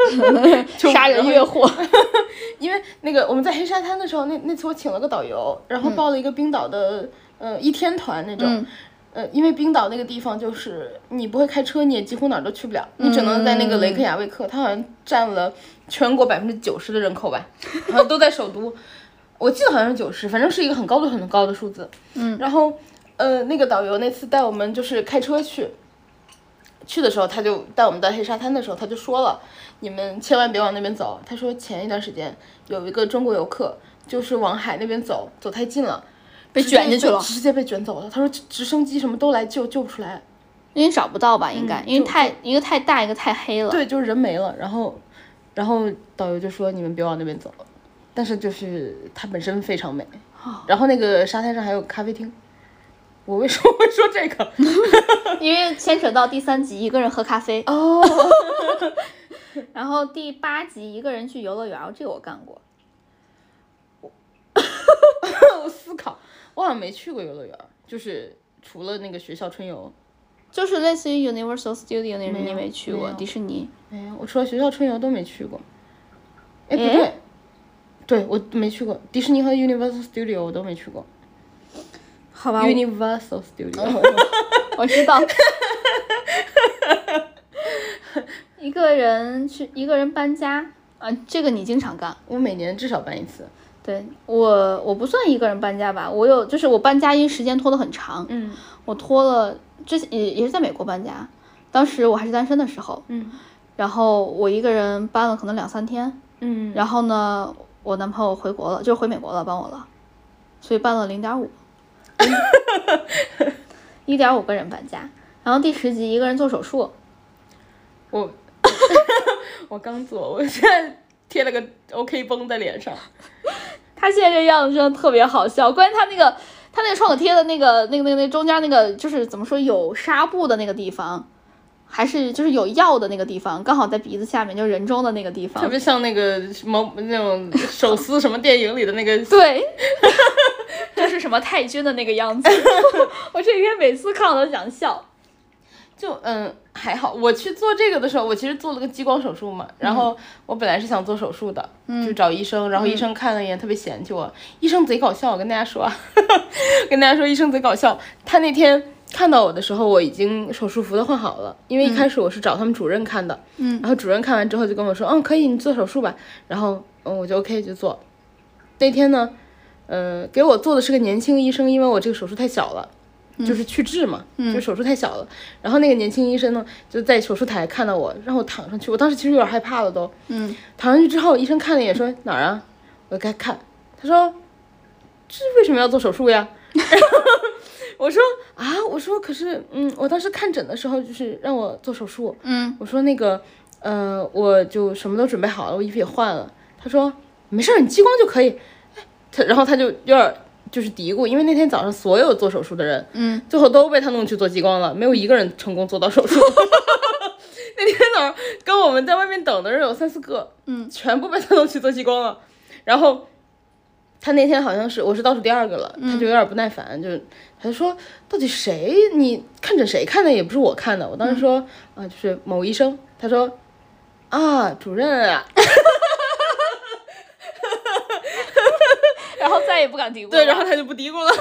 杀人越货。因为那个我们在黑沙滩的时候，那那次我请了个导游，然后报了一个冰岛的、呃一天团那种。嗯呃，因为冰岛那个地方就是你不会开车，你也几乎哪儿都去不了，你只能在那个雷克雅未克，它好像占了全国百分之九十的人口吧，然后都在首都，我记得好像是九十，反正是一个很高的很高的数字。嗯，然后呃，那个导游那次带我们就是开车去，去的时候他就带我们到黑沙滩的时候，他就说了，你们千万别往那边走。他说前一段时间有一个中国游客就是往海那边走，走太近了。被卷进去了直接被卷走了。他说直直升机什么都来救，救不出来。因为找不到吧，应该，因为太一个太大，一个太黑了。对，就是人没了。然后，然后导游就说你们别往那边走，但是就是它本身非常美。然后那个沙滩上还有咖啡厅。我为什么会说这个？因为牵扯到第三集一个人喝咖啡，哦，然后第八集一个人去游乐园，这个我干过。我思考，我好像没去过游乐园，就是除了那个学校春游，就是类似于 Universal Studio 那种，你没去过没迪士尼？没有，我除了学校春游都没去过。哎，不对，对我没去过迪士尼和 Universal Studio 我都没去过。好吧，Universal Studio，我知道。一个人去，一个人搬家啊，这个你经常干。我每年至少搬一次。对我，我不算一个人搬家吧，我有，就是我搬家因为时间拖得很长，嗯。我拖了之前也也是在美国搬家，当时我还是单身的时候，嗯。然后我一个人搬了可能两三天，嗯，然后呢，我男朋友回国了，就是回美国了，帮我了，所以搬了零点五，一点五个人搬家。然后第十集一个人做手术，我我刚做，我现在贴了个 OK 绷在脸上。他现在这样子真的特别好笑，关键他那个他那个创可贴的那个那个那个那中间那个就是怎么说有纱布的那个地方，还是就是有药的那个地方，刚好在鼻子下面，就是人中的那个地方。特别像那个什么那种 手撕什么电影里的那个，对，就是什么太君的那个样子。我这几天每次看我都想笑。就嗯还好。我去做这个的时候，我其实做了个激光手术嘛，然后我本来是想做手术的，就找医生，然后医生看了一眼，特别嫌弃我。医生贼搞笑，我跟大家说啊，跟大家说，医生贼搞笑。他那天看到我的时候，我已经手术服都换好了，因为一开始我是找他们主任看的，嗯然后主任看完之后就跟我说，嗯，可以，你做手术吧。然后嗯，我就 OK 就做。那天呢，呃，给我做的是个年轻医生，因为我这个手术太小了。就是去痣嘛，就手术太小了。然后那个年轻医生呢，就在手术台看到我，让我躺上去。我当时其实有点害怕了都。嗯，躺上去之后，医生看了一眼说哪儿啊？我给他看，他说这为什么要做手术呀？我说啊，我说可是嗯，我当时看诊的时候就是让我做手术。嗯，我说那个呃，我就什么都准备好了，我衣服也换了。他说没事儿，你激光就可以。哎他然后他就有点就是嘀咕，因为那天早上所有做手术的人，嗯，最后都被他弄去做激光了，没有一个人成功做到手术。那天早上跟我们在外面等的人有三四个，嗯，全部被他弄去做激光了。然后他那天好像是我是倒数第二个了，他就有点不耐烦，就他就说到底谁？你看诊谁看的也不是我看的，我当时说啊、就是某医生，他说啊，主任啊，然后再也不敢嘀咕了。对，然后他就不嘀咕了，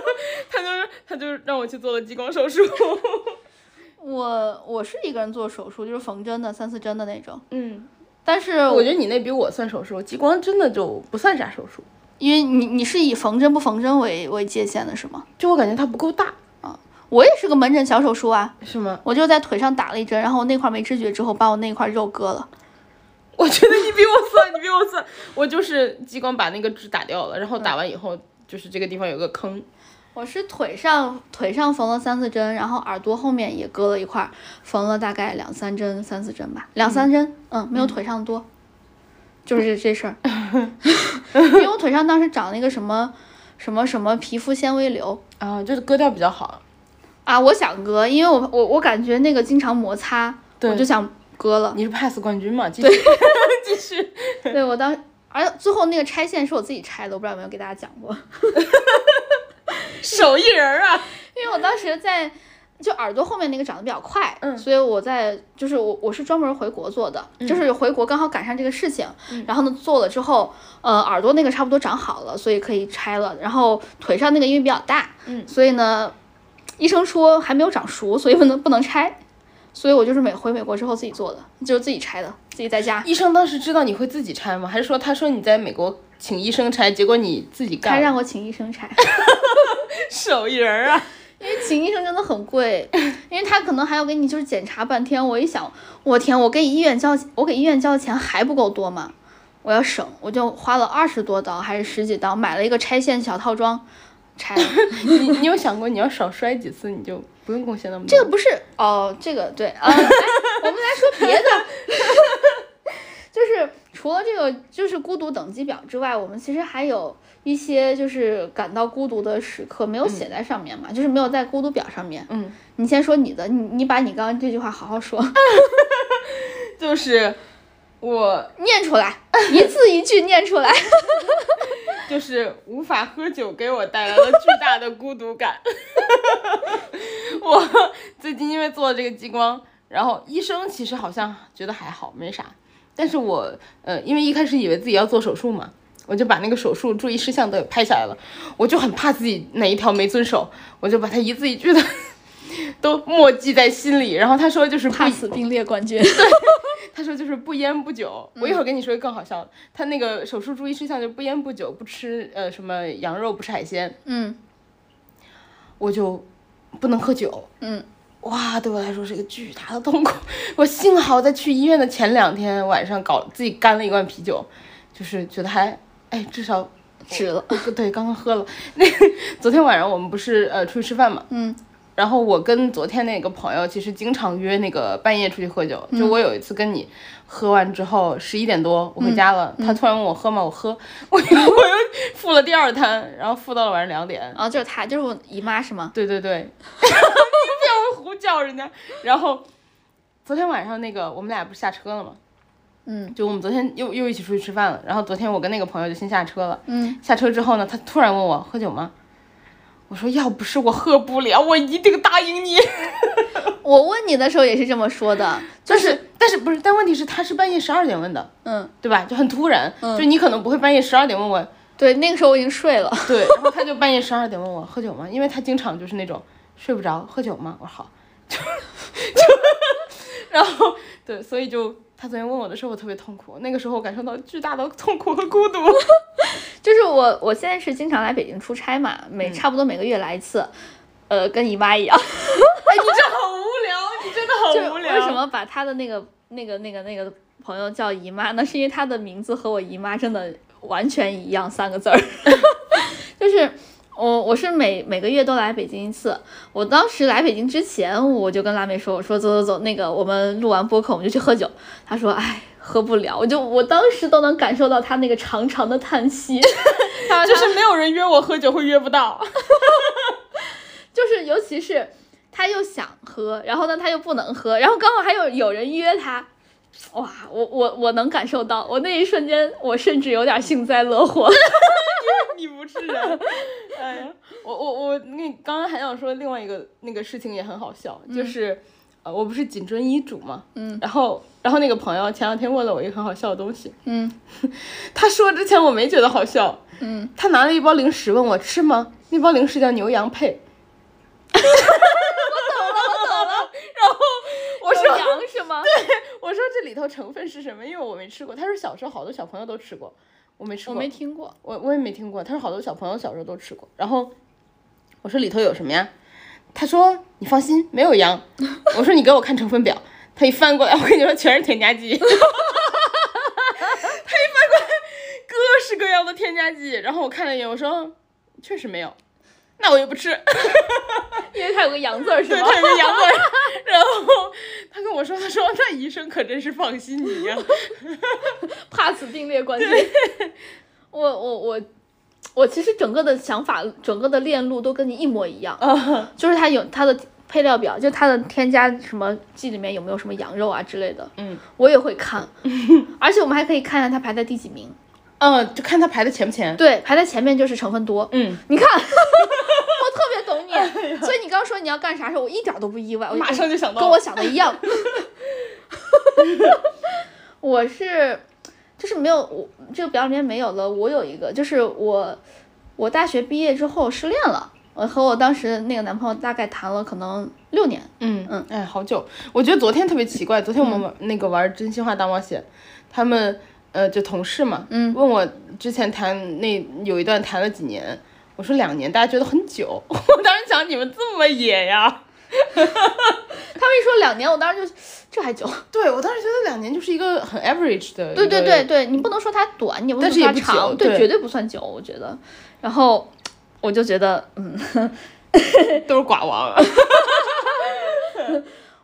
他就是他就让我去做了激光手术。我我是一个人做手术，就是缝针的三四针的那种，嗯，但是我觉得你那比我算手术，激光真的就不算啥手术，因为你你是以缝针不缝针为为界限的是吗？就我感觉它不够大啊，我也是个门诊小手术啊，是吗？我就在腿上打了一针，然后那块没知觉之后把我那块肉割了。我觉得你比我算，你比我算，我就是激光把那个痣打掉了，然后打完以后就是这个地方有个坑，我是腿上腿上缝了三四针，然后耳朵后面也割了一块儿，缝了大概两三针、三四针吧，两三针，嗯，没有腿上多，就是这这事儿。因为我腿上当时长了一个什么什么什么皮肤纤维瘤啊，就是割掉比较好。啊，我想割，因为我我我感觉那个经常摩擦，我就想割了。你是 pass 冠军嘛？继续，继续。对我当，而最后那个拆线是我自己拆的，我不知道有没有给大家讲过。手艺人儿啊！因为我当时在就耳朵后面那个长得比较快，嗯所以我在就是我我是专门回国做的，就是回国刚好赶上这个事情，然后呢做了之后，呃耳朵那个差不多长好了，所以可以拆了，然后腿上那个因为比较大，嗯所以呢医生说还没有长熟，所以不能不能拆，所以我就是美回美国之后自己做的，就是自己拆的，自己在家。医生当时知道你会自己拆吗？还是说他说你在美国请医生拆，结果你自己干？他让我请医生拆 手艺人儿啊！因为请医生真的很贵，因为他可能还要给你就是检查半天。我一想，我天，我给医院交我给医院交的钱还不够多吗？我要省，我就花了二十多刀还是十几刀买了一个拆线小套装，拆了。你你有想过你要少摔几次，你就不用贡献那么多？这个不是哦，这个对啊、哎我们来说别的，就是除了这个就是孤独等级表之外，我们其实还有一些就是感到孤独的时刻没有写在上面嘛，就是没有在孤独表上面。嗯，你先说你的，你你把你刚刚这句话好好说，就是我念出来，一字一句念出来。就是无法喝酒给我带来了巨大的孤独感。我最近因为做了这个激光，然后医生其实好像觉得还好，没啥。但是我呃，因为一开始以为自己要做手术嘛，我就把那个手术注意事项都给拍下来了。我就很怕自己哪一条没遵守，我就把它一字一句的 都默记在心里。然后他说就是不怕死并列冠军。他说就是不烟不酒，我一会儿跟你说一个更好笑的。他那个手术注意事项就不烟不酒，不吃呃什么羊肉，不吃海鲜，嗯我就不能喝酒。嗯，哇，对我来说是一个巨大的痛苦。我幸好在去医院的前两天晚上搞自己干了一罐啤酒，就是觉得还哎至少值了。对刚刚喝了。那昨天晚上我们不是呃出去吃饭嘛，嗯然后我跟昨天那个朋友其实经常约那个半夜出去喝酒。就我有一次跟你喝完之后十一点多我回家了，他突然问我喝吗？我喝，我又我又付了第二摊，然后付到了晚上两点。然后就是他，就是我姨妈是吗？对对对，你别胡叫人家。然后昨天晚上那个我们俩不是下车了吗？嗯就我们昨天又又一起出去吃饭了。然后昨天我跟那个朋友就先下车了。嗯，下车之后呢，他突然问我喝酒吗？我说要不是我喝不了，我一定答应你。我问你的时候也是这么说的，就是但是不是？但问题是他是半夜十二点问的，嗯，对吧？就很突然，就你可能不会半夜十二点问我，对，那个时候我已经睡了。对，然后他就半夜十二点问我喝酒吗？因为他经常就是那种睡不着，喝酒吗？我说好，就 就，然后对，所以就他昨天问我的时候，我特别痛苦，那个时候我感受到巨大的痛苦和孤独。就是我，我现在是经常来北京出差嘛，每差不多每个月来一次，呃，跟姨妈一样。哎，你这好无聊，你真的就是好无聊。为什？么把他的那个、那个、那个、那个朋友叫姨妈呢？是因为他的名字和我姨妈真的完全一样，三个字儿。就是我，我是每每个月都来北京一次。我当时来北京之前，我就跟辣妹说，我说走走走，那个我们录完播客我们就去喝酒。她说，哎。喝不了，我就我当时都能感受到他那个长长的叹息，他就是没有人约我喝酒会约不到。就是尤其是他又想喝，然后呢他又不能喝，然后刚好还有有人约他，哇，我我我能感受到，我那一瞬间我甚至有点幸灾乐祸。你不是人，哎呀，我我我那刚刚还想说另外一个那个事情也很好笑，就是。呃我不是谨遵医嘱嘛，嗯，然后然后那个朋友前两天问了我一个很好笑的东西，嗯，他说之前我没觉得好笑，嗯，他拿了一包零食问我吃吗？那包零食叫牛羊配。我懂了，我懂了。然后我说有羊是吗？我说这里头成分是什么？因为我没吃过。他说小时候好多小朋友都吃过，我没吃过。我没听过。我我也没听过。他说好多小朋友小时候都吃过。然后我说里头有什么呀？他说你放心，没有羊。我说你给我看成分表。他一翻过来，我跟你说全是添加剂。他一翻过来，各式各样的添加剂。然后我看了一眼，我说确实没有。那我就不吃，因为它有个羊字儿是对，吗？他有个羊字儿。然后他跟我说，他说那医生可真是放心你呀、怕死并列关系。我我我我其实整个的想法，整个的链路都跟你一模一样，啊，就是它有它的配料表，就它的添加什么剂里面有没有什么羊肉啊之类的，嗯我也会看，而且我们还可以看一下它排在第几名。嗯，就看它排的前不前。对，排在前面就是成分多。嗯，你看，所以你刚说你要干啥事儿，我一点儿都不意外，我马上就想到跟我想的一样。我是就是没有我这个表里面没有了，我有一个就是我我大学毕业之后失恋了，我和我当时那个男朋友大概谈了可能六年，嗯嗯，哎，好久。我觉得昨天特别奇怪，昨天我们玩、那个玩真心话大冒险，他们呃就同事嘛，嗯。问我之前谈那有一段谈了几年，我说两年，大家觉得很久。我当时想你们这么野呀？他们一说两年，我当时就这还久，对我当时觉得两年就是一个很 average 的，对对对，对，你不能说它短，你也不能说它长，对绝对不算久，我觉得。然后我就觉得，嗯，都是寡王。啊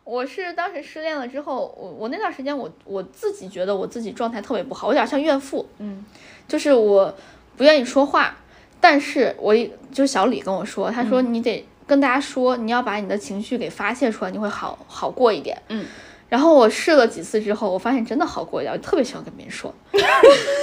我是当时失恋了之后，我我那段时间我我自己觉得我自己状态特别不好，我有点像怨妇，嗯，就是我不愿意说话，但是我一就是小李跟我说，他说你得跟大家说，你要把你的情绪给发泄出来，你会好好过一点，嗯。然后我试了几次之后，我发现真的好过一点，我特别喜欢跟别人说，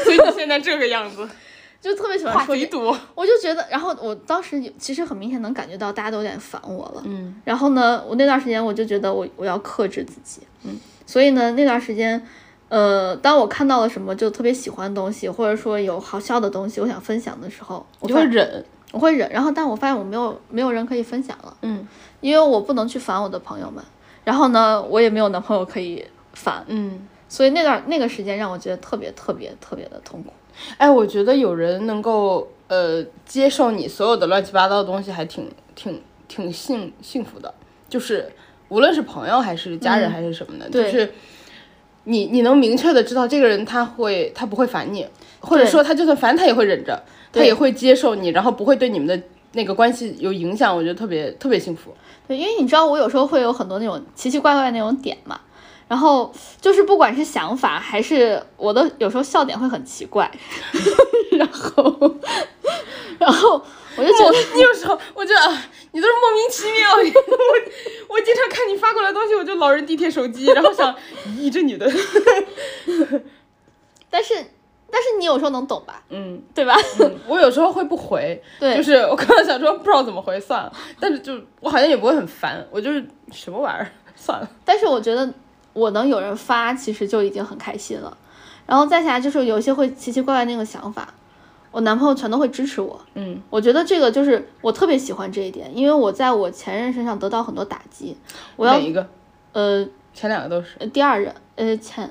所以你现在这个样子，就特别喜欢话说这贼多。我就觉得，然后我当时其实很明显能感觉到大家都有点烦我了，嗯。然后呢，我那段时间我就觉得我我要克制自己，嗯，所以呢那段时间，呃，当我看到了什么就特别喜欢的东西，或者说有好笑的东西，我想分享的时候，我就会忍。我会忍，然后但我发现我没有没有人可以分享了，嗯因为我不能去烦我的朋友们，然后呢，我也没有男朋友可以烦，嗯。所以那段那个时间让我觉得特别特别特别的痛苦。哎，我觉得有人能够呃接受你所有的乱七八糟的东西，还挺挺挺幸幸福的。就是无论是朋友还是家人还是什么的，就对是你你能明确的知道这个人他会他不会烦你，或者说他就算烦他也会忍着，他也会接受你，然后不会对你们的那个关系有影响。我觉得特别特别幸福。对，因为你知道我有时候会有很多那种奇奇怪怪的那种点嘛，然后就是不管是想法还是我的有时候笑点会很奇怪，然后 然后我就觉得你有时候我觉得啊，你都是莫名其妙。我我经常看你发过来东西，我就老人地铁手机，然后想，咦，这女的，但是但是你有时候能懂吧，嗯。对吧？嗯我有时候会不回，对就是我刚刚想说不知道怎么回，算了，但是就我好像也不会很烦，我就是什么玩意儿，算了。但是我觉得我能有人发，其实就已经很开心了。然后再下来就是有一些会奇奇怪怪那个想法，我男朋友全都会支持我。嗯，我觉得这个就是我特别喜欢这一点，因为我在我前任身上得到很多打击。我要哪一个？呃前两个都是。呃第二任呃前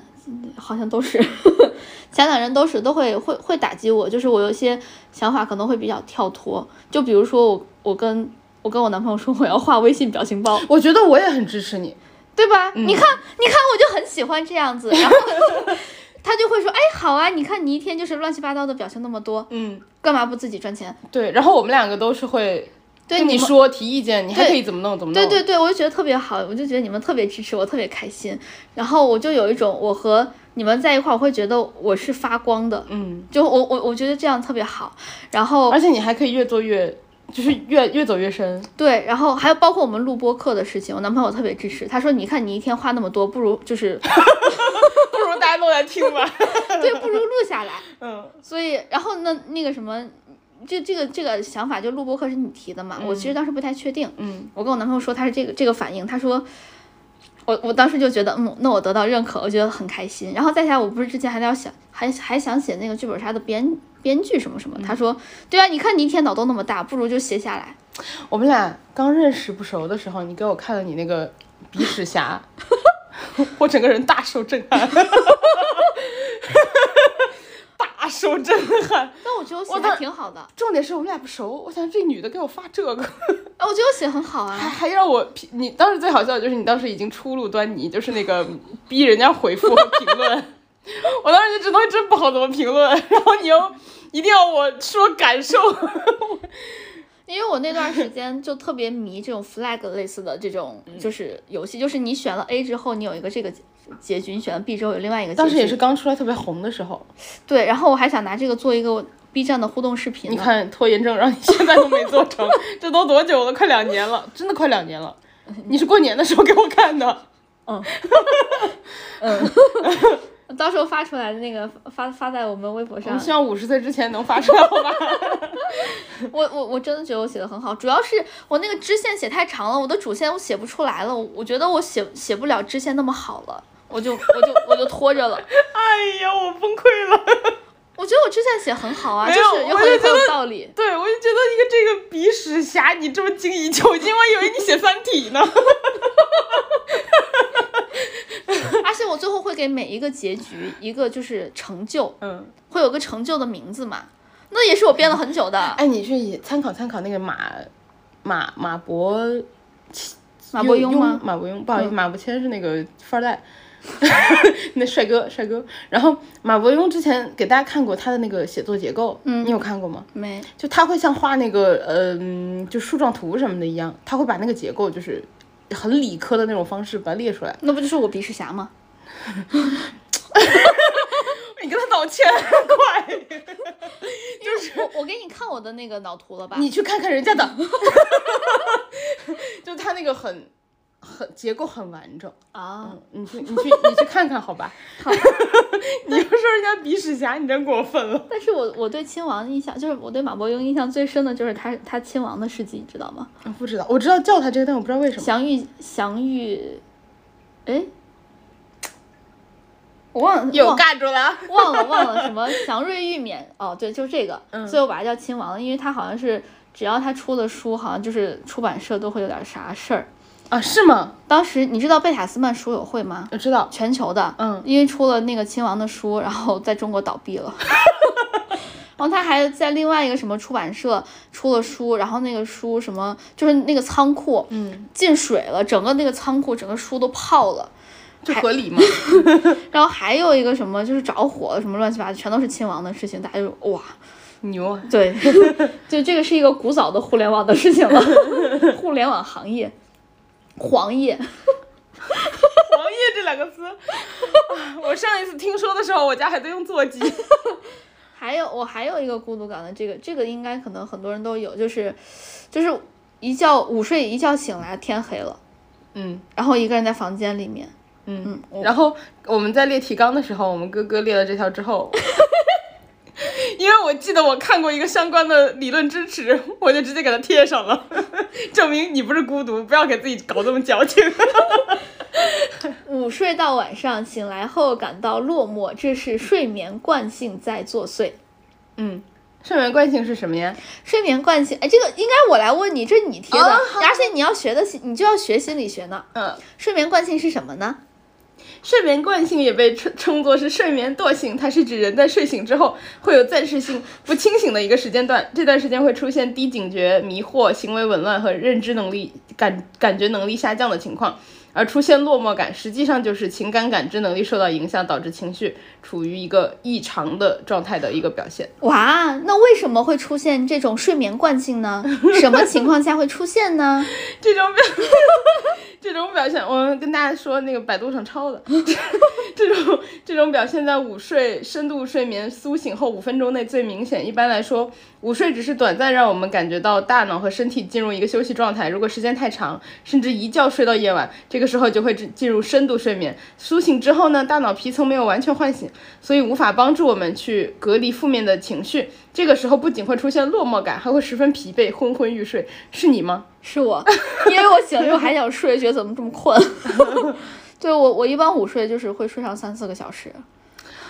好像都是 前两任都是都会会会打击我，就是我有一些想法可能会比较跳脱，就比如说我我跟我跟我男朋友说我要画微信表情包，我觉得我也很支持你。对吧？你看，你看，我就很喜欢这样子，然后他就会说，哎，好啊，你看你一天就是乱七八糟的表情那么多，嗯，干嘛不自己赚钱？对。然后我们两个都是会对你说提意见，你还可以怎么弄怎么弄。对对对，我就觉得特别好，我就觉得你们特别支持我，特别开心。然后我就有一种我和你们在一块儿，我会觉得我是发光的，嗯，就我我我觉得这样特别好。然后而且你还可以越做越，就是越越走越深。对，然后还有包括我们录播课的事情，我男朋友特别支持，他说你看你一天花那么多，不如就是 不如大家都来听吧。对，不如录下来。嗯所以，然后那那个什么，这这个这个想法，就录播课是你提的嘛？我其实当时不太确定。嗯我跟我男朋友说他是这个这个反应，他说，我我当时就觉得，嗯，那我得到认可，我觉得很开心。然后再下来，我不是之前还要想，还还想写那个剧本杀的编编剧什么什么。他说，对啊，你看你一天脑洞那么大，不如就写下来。我们俩刚认识不熟的时候，你给我看了你那个 鼻屎侠，我整个人大受震撼，大受震撼。但我觉得我写的挺好的，重点是我们俩不熟，我想这女的给我发这个，啊，我觉得我写很好啊，还还让我评。你当时最好笑的就是你当时已经初露端倪，就是那个逼人家回复和评论，我当时就知道真不好怎么评论，然后你又一定要我说感受。因为我那段时间就特别迷这种 flag 类似的这种就是游戏，就是你选了 A 之后，你有一个这个结局；你选了 B 之后，有另外一个结局。当时也是刚出来特别红的时候。对，然后我还想拿这个做一个 B 站的互动视频。你看拖延症让你现在都没做成，这都多久了？快两年了，真的快两年了。你是过年的时候给我看的。嗯。嗯。到时候发出来的那个发发在我们微博上。希望五十岁之前能发出来，好吧？我我我真的觉得我写的很好，主要是我那个支线写太长了，我的主线我写不出来了，我觉得我写写不了支线那么好了，我就我就我就拖着了。哎呀，我崩溃了！我觉得我支线写很好啊，就是有很很有道理。对，我就觉得一个这个鼻屎侠，你这么精益求精，我以为你写三体呢。给每一个结局一个就是成就，嗯，会有个成就的名字嘛？那也是我编了很久的。哎，你去参考参考那个马马马伯马伯庸吗？马伯庸，不好意思，马伯骞是那个富二代，那帅哥帅哥。然后马伯庸之前给大家看过他的那个写作结构，嗯，你有看过吗？没。就他会像画那个嗯，就树状图什么的一样，他会把那个结构就是。很理科的那种方式把它列出来，那不就是我鼻屎侠吗？你跟他道歉，快！就是我我给你看我的那个脑图了吧？你去看看人家的，就他那个很很结构很完整啊！你去你去你去看看好吧？好，你要说人家鼻屎侠，你真过分了。但是我我对亲王印象就是我对马伯庸印象最深的就是他他亲王的事迹，你知道吗？不知道，我知道叫他这个，但我不知道为什么。祥玉祥玉，哎。我忘了，又尬住了，忘了忘了什么祥瑞玉冕哦，对，就是这个，所以我把它叫亲王，因为它好像是只要他出的书，好像就是出版社都会有点啥事儿啊？是吗？当时你知道贝塔斯曼书友会吗？我知道，全球的，嗯，因为出了那个亲王的书，然后在中国倒闭了，然后他还在另外一个什么出版社出了书，然后那个书什么就是那个仓库，嗯，进水了，整个那个仓库整个书都泡了。这合理吗？然后还有一个什么，就是着火，什么乱七八糟，全都是亲王的事情，大家就哇牛啊！对，就这个是一个古早的互联网的事情了，互联网行业，黄页，黄页这两个字，我上一次听说的时候，我家还在用座机。还有我还有一个孤独感的，这个这个应该可能很多人都有，就是就是一觉午睡一觉醒来天黑了，嗯，然后一个人在房间里面。嗯，然后我们在列提纲的时候，我们哥哥列了这条之后，因为我记得我看过一个相关的理论支持，我就直接给他贴上了，证明你不是孤独，不要给自己搞这么矫情。午睡到晚上，醒来后感到落寞，这是睡眠惯性在作祟。嗯，睡眠惯性是什么呀？睡眠惯性，哎，这个应该我来问你，这是你贴的，而且你要学的，你就要学心理学呢。嗯，睡眠惯性是什么呢？睡眠惯性也被称称作是睡眠惰性，它是指人在睡醒之后会有暂时性不清醒的一个时间段，这段时间会出现低警觉、迷惑、行为紊乱和认知能力感感觉能力下降的情况。而出现落寞感，实际上就是情感感知能力受到影响，导致情绪处于一个异常的状态的一个表现。哇，那为什么会出现这种睡眠惯性呢？什么情况下会出现呢？这种表，这种表现，我跟大家说，那个百度上抄的。这 种这种表现在午睡、深度睡眠、苏醒后五分钟内最明显。一般来说，午睡只是短暂让我们感觉到大脑和身体进入一个休息状态。如果时间太长，甚至一觉睡到夜晚，这个时候就会进进入深度睡眠。苏醒之后呢，大脑皮层没有完全唤醒，所以无法帮助我们去隔离负面的情绪。这个时候不仅会出现落寞感，还会十分疲惫，昏昏欲睡。是你吗？是我，因为我醒了之后还想睡，觉得怎么这么困。对我，我一般午睡就是会睡上三四个小时。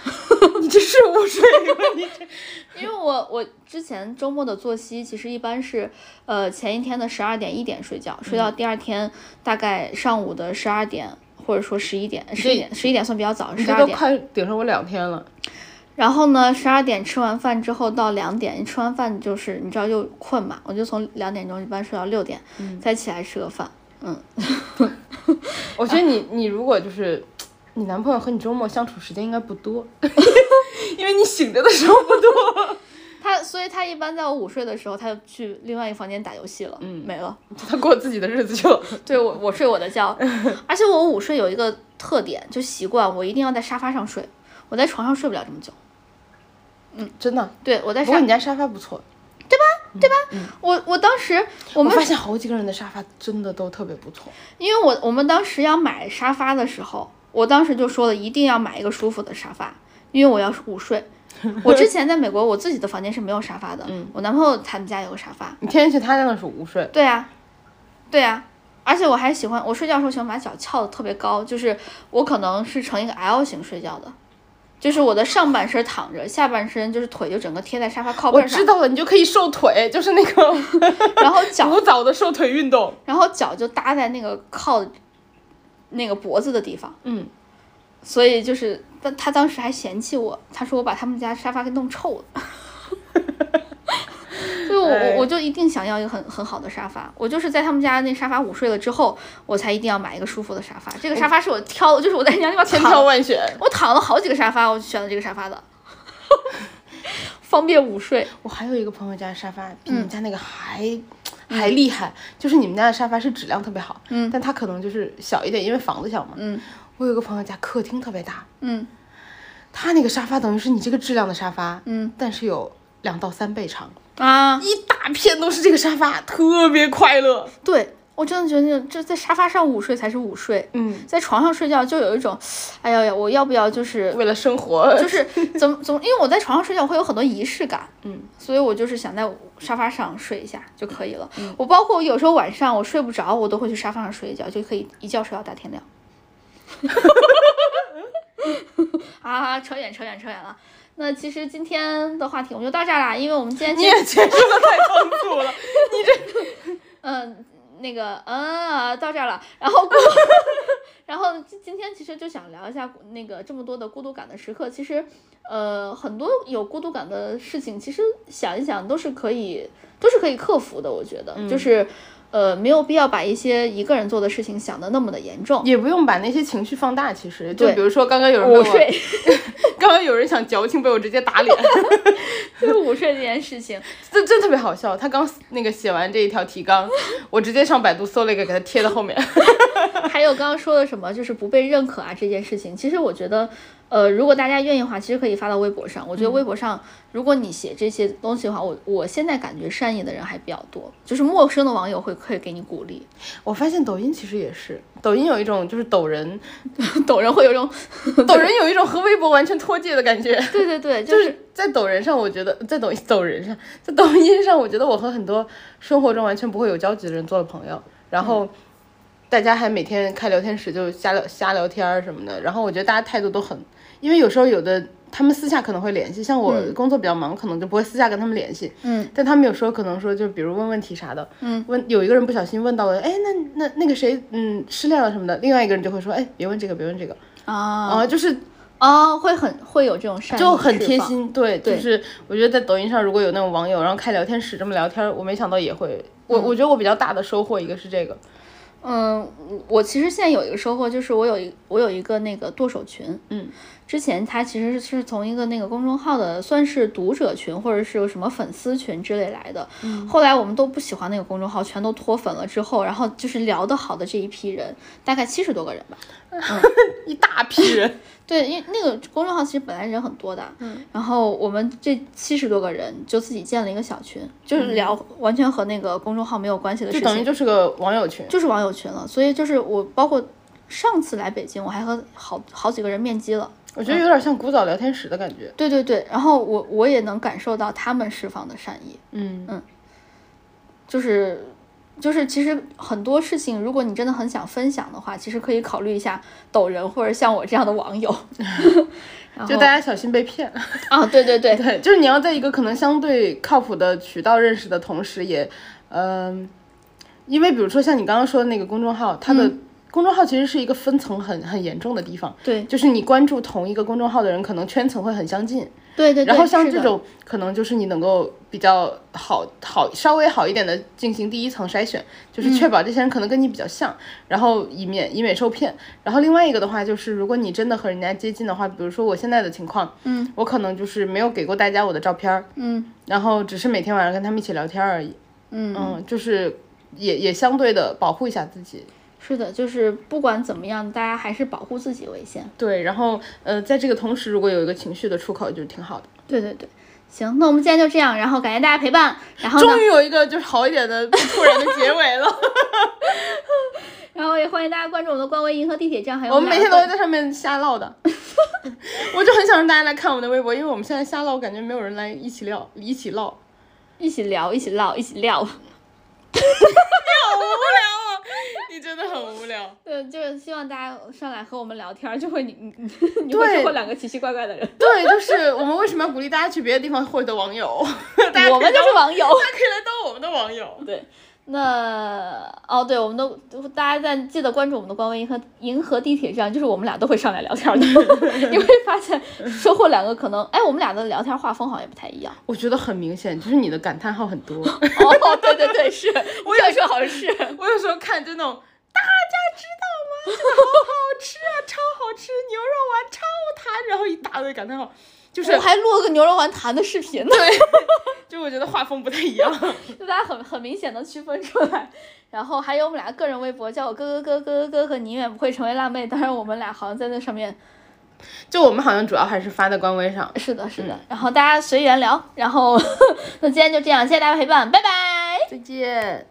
你这是午睡吗？你这，因为我我之前周末的作息其实一般是，呃，前一天的十二点一点睡觉，睡到第二天大概上午的十二点，或者说十一点，十一点十一点算比较早，十二点。这都快顶上我两天了。然后呢，十二点吃完饭之后到两点，你吃完饭就是你知道又困嘛，我就从两点钟一般睡到六点，再起来吃个饭。嗯，我觉得你你如果就是你男朋友和你周末相处时间应该不多，因为你醒着的时候不多。他所以他一般在我午睡的时候，他就去另外一个房间打游戏了。嗯，没了，他过自己的日子去了。对我我睡我的觉，而且我午睡有一个特点，就习惯我一定要在沙发上睡，我在床上睡不了这么久。嗯，真的，对我在。不过你家沙发不错，对吧？对吧？我我当时我们发现好几个人的沙发真的都特别不错。因为我我们当时要买沙发的时候，我当时就说了一定要买一个舒服的沙发，因为我要午睡。我之前在美国，我自己的房间是没有沙发的。嗯。我男朋友他们家有个沙发。你天天去他家那是午睡？对啊，对啊，而且我还喜欢我睡觉的时候喜欢把脚翘的特别高，就是我可能是成一个 L 型睡觉的。就是我的上半身躺着，下半身就是腿就整个贴在沙发靠背上。我知道了，你就可以瘦腿，就是那个，然后脚古早的瘦腿运动，然后脚就搭在那个靠那个脖子的地方。嗯，所以就是他他当时还嫌弃我，他说我把他们家沙发给弄臭了。所以，我我我就一定想要一个很很好的沙发。我就是在他们家那沙发午睡了之后，我才一定要买一个舒服的沙发。这个沙发是我挑的，就是我在人家地方千挑万选，我躺了好几个沙发，我就选了这个沙发的，方便午睡。我还有一个朋友家的沙发比你们家那个还还厉害，就是你们家的沙发是质量特别好，嗯，但它可能就是小一点，因为房子小嘛，嗯。我有个朋友家客厅特别大，嗯，他那个沙发等于是你这个质量的沙发，嗯，但是有两到三倍长。啊，一大片都是这个沙发，特别快乐。对我真的觉得，这在沙发上午睡才是午睡。嗯，在床上睡觉就有一种，哎呀呀，我要不要就是 为了生活，就是怎么怎么，因为我在床上睡觉会有很多仪式感。嗯，所以我就是想在沙发上睡一下就可以了。我包括我有时候晚上我睡不着，我都会去沙发上睡一觉，就可以一觉睡到大天亮。啊，扯远扯远扯远了。那其实今天的话题我们就到这儿啦，因为我们今天你也结束的太仓促了，你这嗯那个嗯到这儿了，然后 然后今今天其实就想聊一下那个这么多的孤独感的时刻，其实呃很多有孤独感的事情，其实想一想都是可以都是可以克服的，我觉得。就是。呃，没有必要把一些一个人做的事情想的那么的严重，也不用把那些情绪放大。其实，就比如说刚刚有人午睡，刚刚有人想矫情，被我直接打脸。就是午睡这件事情，这真特别好笑。他刚那个写完这一条提纲，我直接上百度搜了一个，给他贴到后面。还有刚刚说的什么，就是不被认可啊这件事情，其实我觉得。呃，如果大家愿意的话，其实可以发到微博上。我觉得微博上，如果你写这些东西的话，我我现在感觉善意的人还比较多，就是陌生的网友会可以给你鼓励。我发现抖音其实也是，抖音有一种就是抖人，抖人会有一种，抖人有一种和微博完全脱节的感觉。对对对，就是在抖人上，我觉得在抖抖人上，在抖音上，我觉得我和很多生活中完全不会有交集的人做了朋友，然后。大家还每天开聊天室就瞎聊瞎聊天儿什么的，然后我觉得大家态度都很，因为有时候有的他们私下可能会联系，像我工作比较忙，可能就不会私下跟他们联系。嗯。但他们有时候可能说，就比如问问题啥的。嗯。问有一个人不小心问到了，哎，那那那个谁，嗯，失恋了什么的，另外一个人就会说，哎，别问这个，别问这个。啊。啊，就是啊，会很会有这种善就很贴心，对，就是我觉得在抖音上如果有那种网友，然后开聊天室这么聊天，我没想到也会，我我觉得我比较大的收获一个是这个。嗯，我其实现在有一个收获，就是我有一我有一个那个剁手群，嗯，之前他其实是从一个那个公众号的算是读者群或者是有什么粉丝群之类来的，嗯，后来我们都不喜欢那个公众号，全都脱粉了之后，然后就是聊得好的这一批人，大概七十多个人吧，嗯，一大批人。对，因为那个公众号其实本来人很多的，嗯，然后我们这七十多个人就自己建了一个小群，就是聊完全和那个公众号没有关系的事情，就等于就是个网友群，就是网友群了。所以就是我包括上次来北京，我还和好好几个人面基了，我觉得有点像古早聊天室的感觉。对对对，然后我我也能感受到他们释放的善意，嗯。嗯。就是就是其实很多事情，如果你真的很想分享的话，其实可以考虑一下抖人或者像我这样的网友。就大家小心被骗。啊，对对对，对，就是你要在一个可能相对靠谱的渠道认识的同时，也，嗯、因为比如说像你刚刚说的那个公众号，它的公众号其实是一个分层很很严重的地方，对就是你关注同一个公众号的人，可能圈层会很相近，对对对，然后像这种可能就是你能够比较好好稍微好一点的进行第一层筛选，就是确保这些人可能跟你比较像，然后以免以免受骗。然后另外一个的话就是，如果你真的和人家接近的话，比如说我现在的情况，嗯，我可能就是没有给过大家我的照片儿，嗯然后只是每天晚上跟他们一起聊天而已，嗯嗯，就是也也相对的保护一下自己。是的，就是不管怎么样，大家还是保护自己为先。对，然后呃，在这个同时，如果有一个情绪的出口，就挺好的。对对对，行，那我们今天就这样，然后感谢大家陪伴，然后终，于有一个就是好一点的不突然的结尾了。然后也欢迎大家关注我们的官微“银河地铁站”，还有我们每天都会在上面瞎唠的，我就很想让大家来看我们的微博，因为我们现在瞎唠，感觉没有人来一起聊，一起唠，一起聊，一起唠，一起撂。好无聊啊！你真的很无聊。对，就是希望大家上来和我们聊天，就会你你 你会收获两个奇奇怪怪的人。对，就是我们为什么要鼓励大家去别的地方获得网友？我们就是网友。大家可以来当我们的网友。对，那哦，对，我们都大家在记得关注我们的官微“银河银河地铁站”，就是我们俩都会上来聊天的。你会发现收获两个可能，哎，我们俩的聊天画风好像也不太一样。我觉得很明显，就是你的感叹号很多。哦，对对对，是，我有时候好像是。我有时候看就那种，大家知道吗？这个好好吃啊，超好吃，牛肉丸超弹，然后一大堆感叹号，就是我还录了个牛肉丸弹的视频呢，就我觉得画风不太一样。就大家很很明显的区分出来。然后还有我们俩个人微博，叫我哥哥哥哥哥哥和你永远不会成为辣妹。当然我们俩好像在那上面，就我们好像主要还是发在官微上。是的，是的。然后大家随缘聊。然后 那今天就这样，谢谢大家陪伴，拜拜。再见。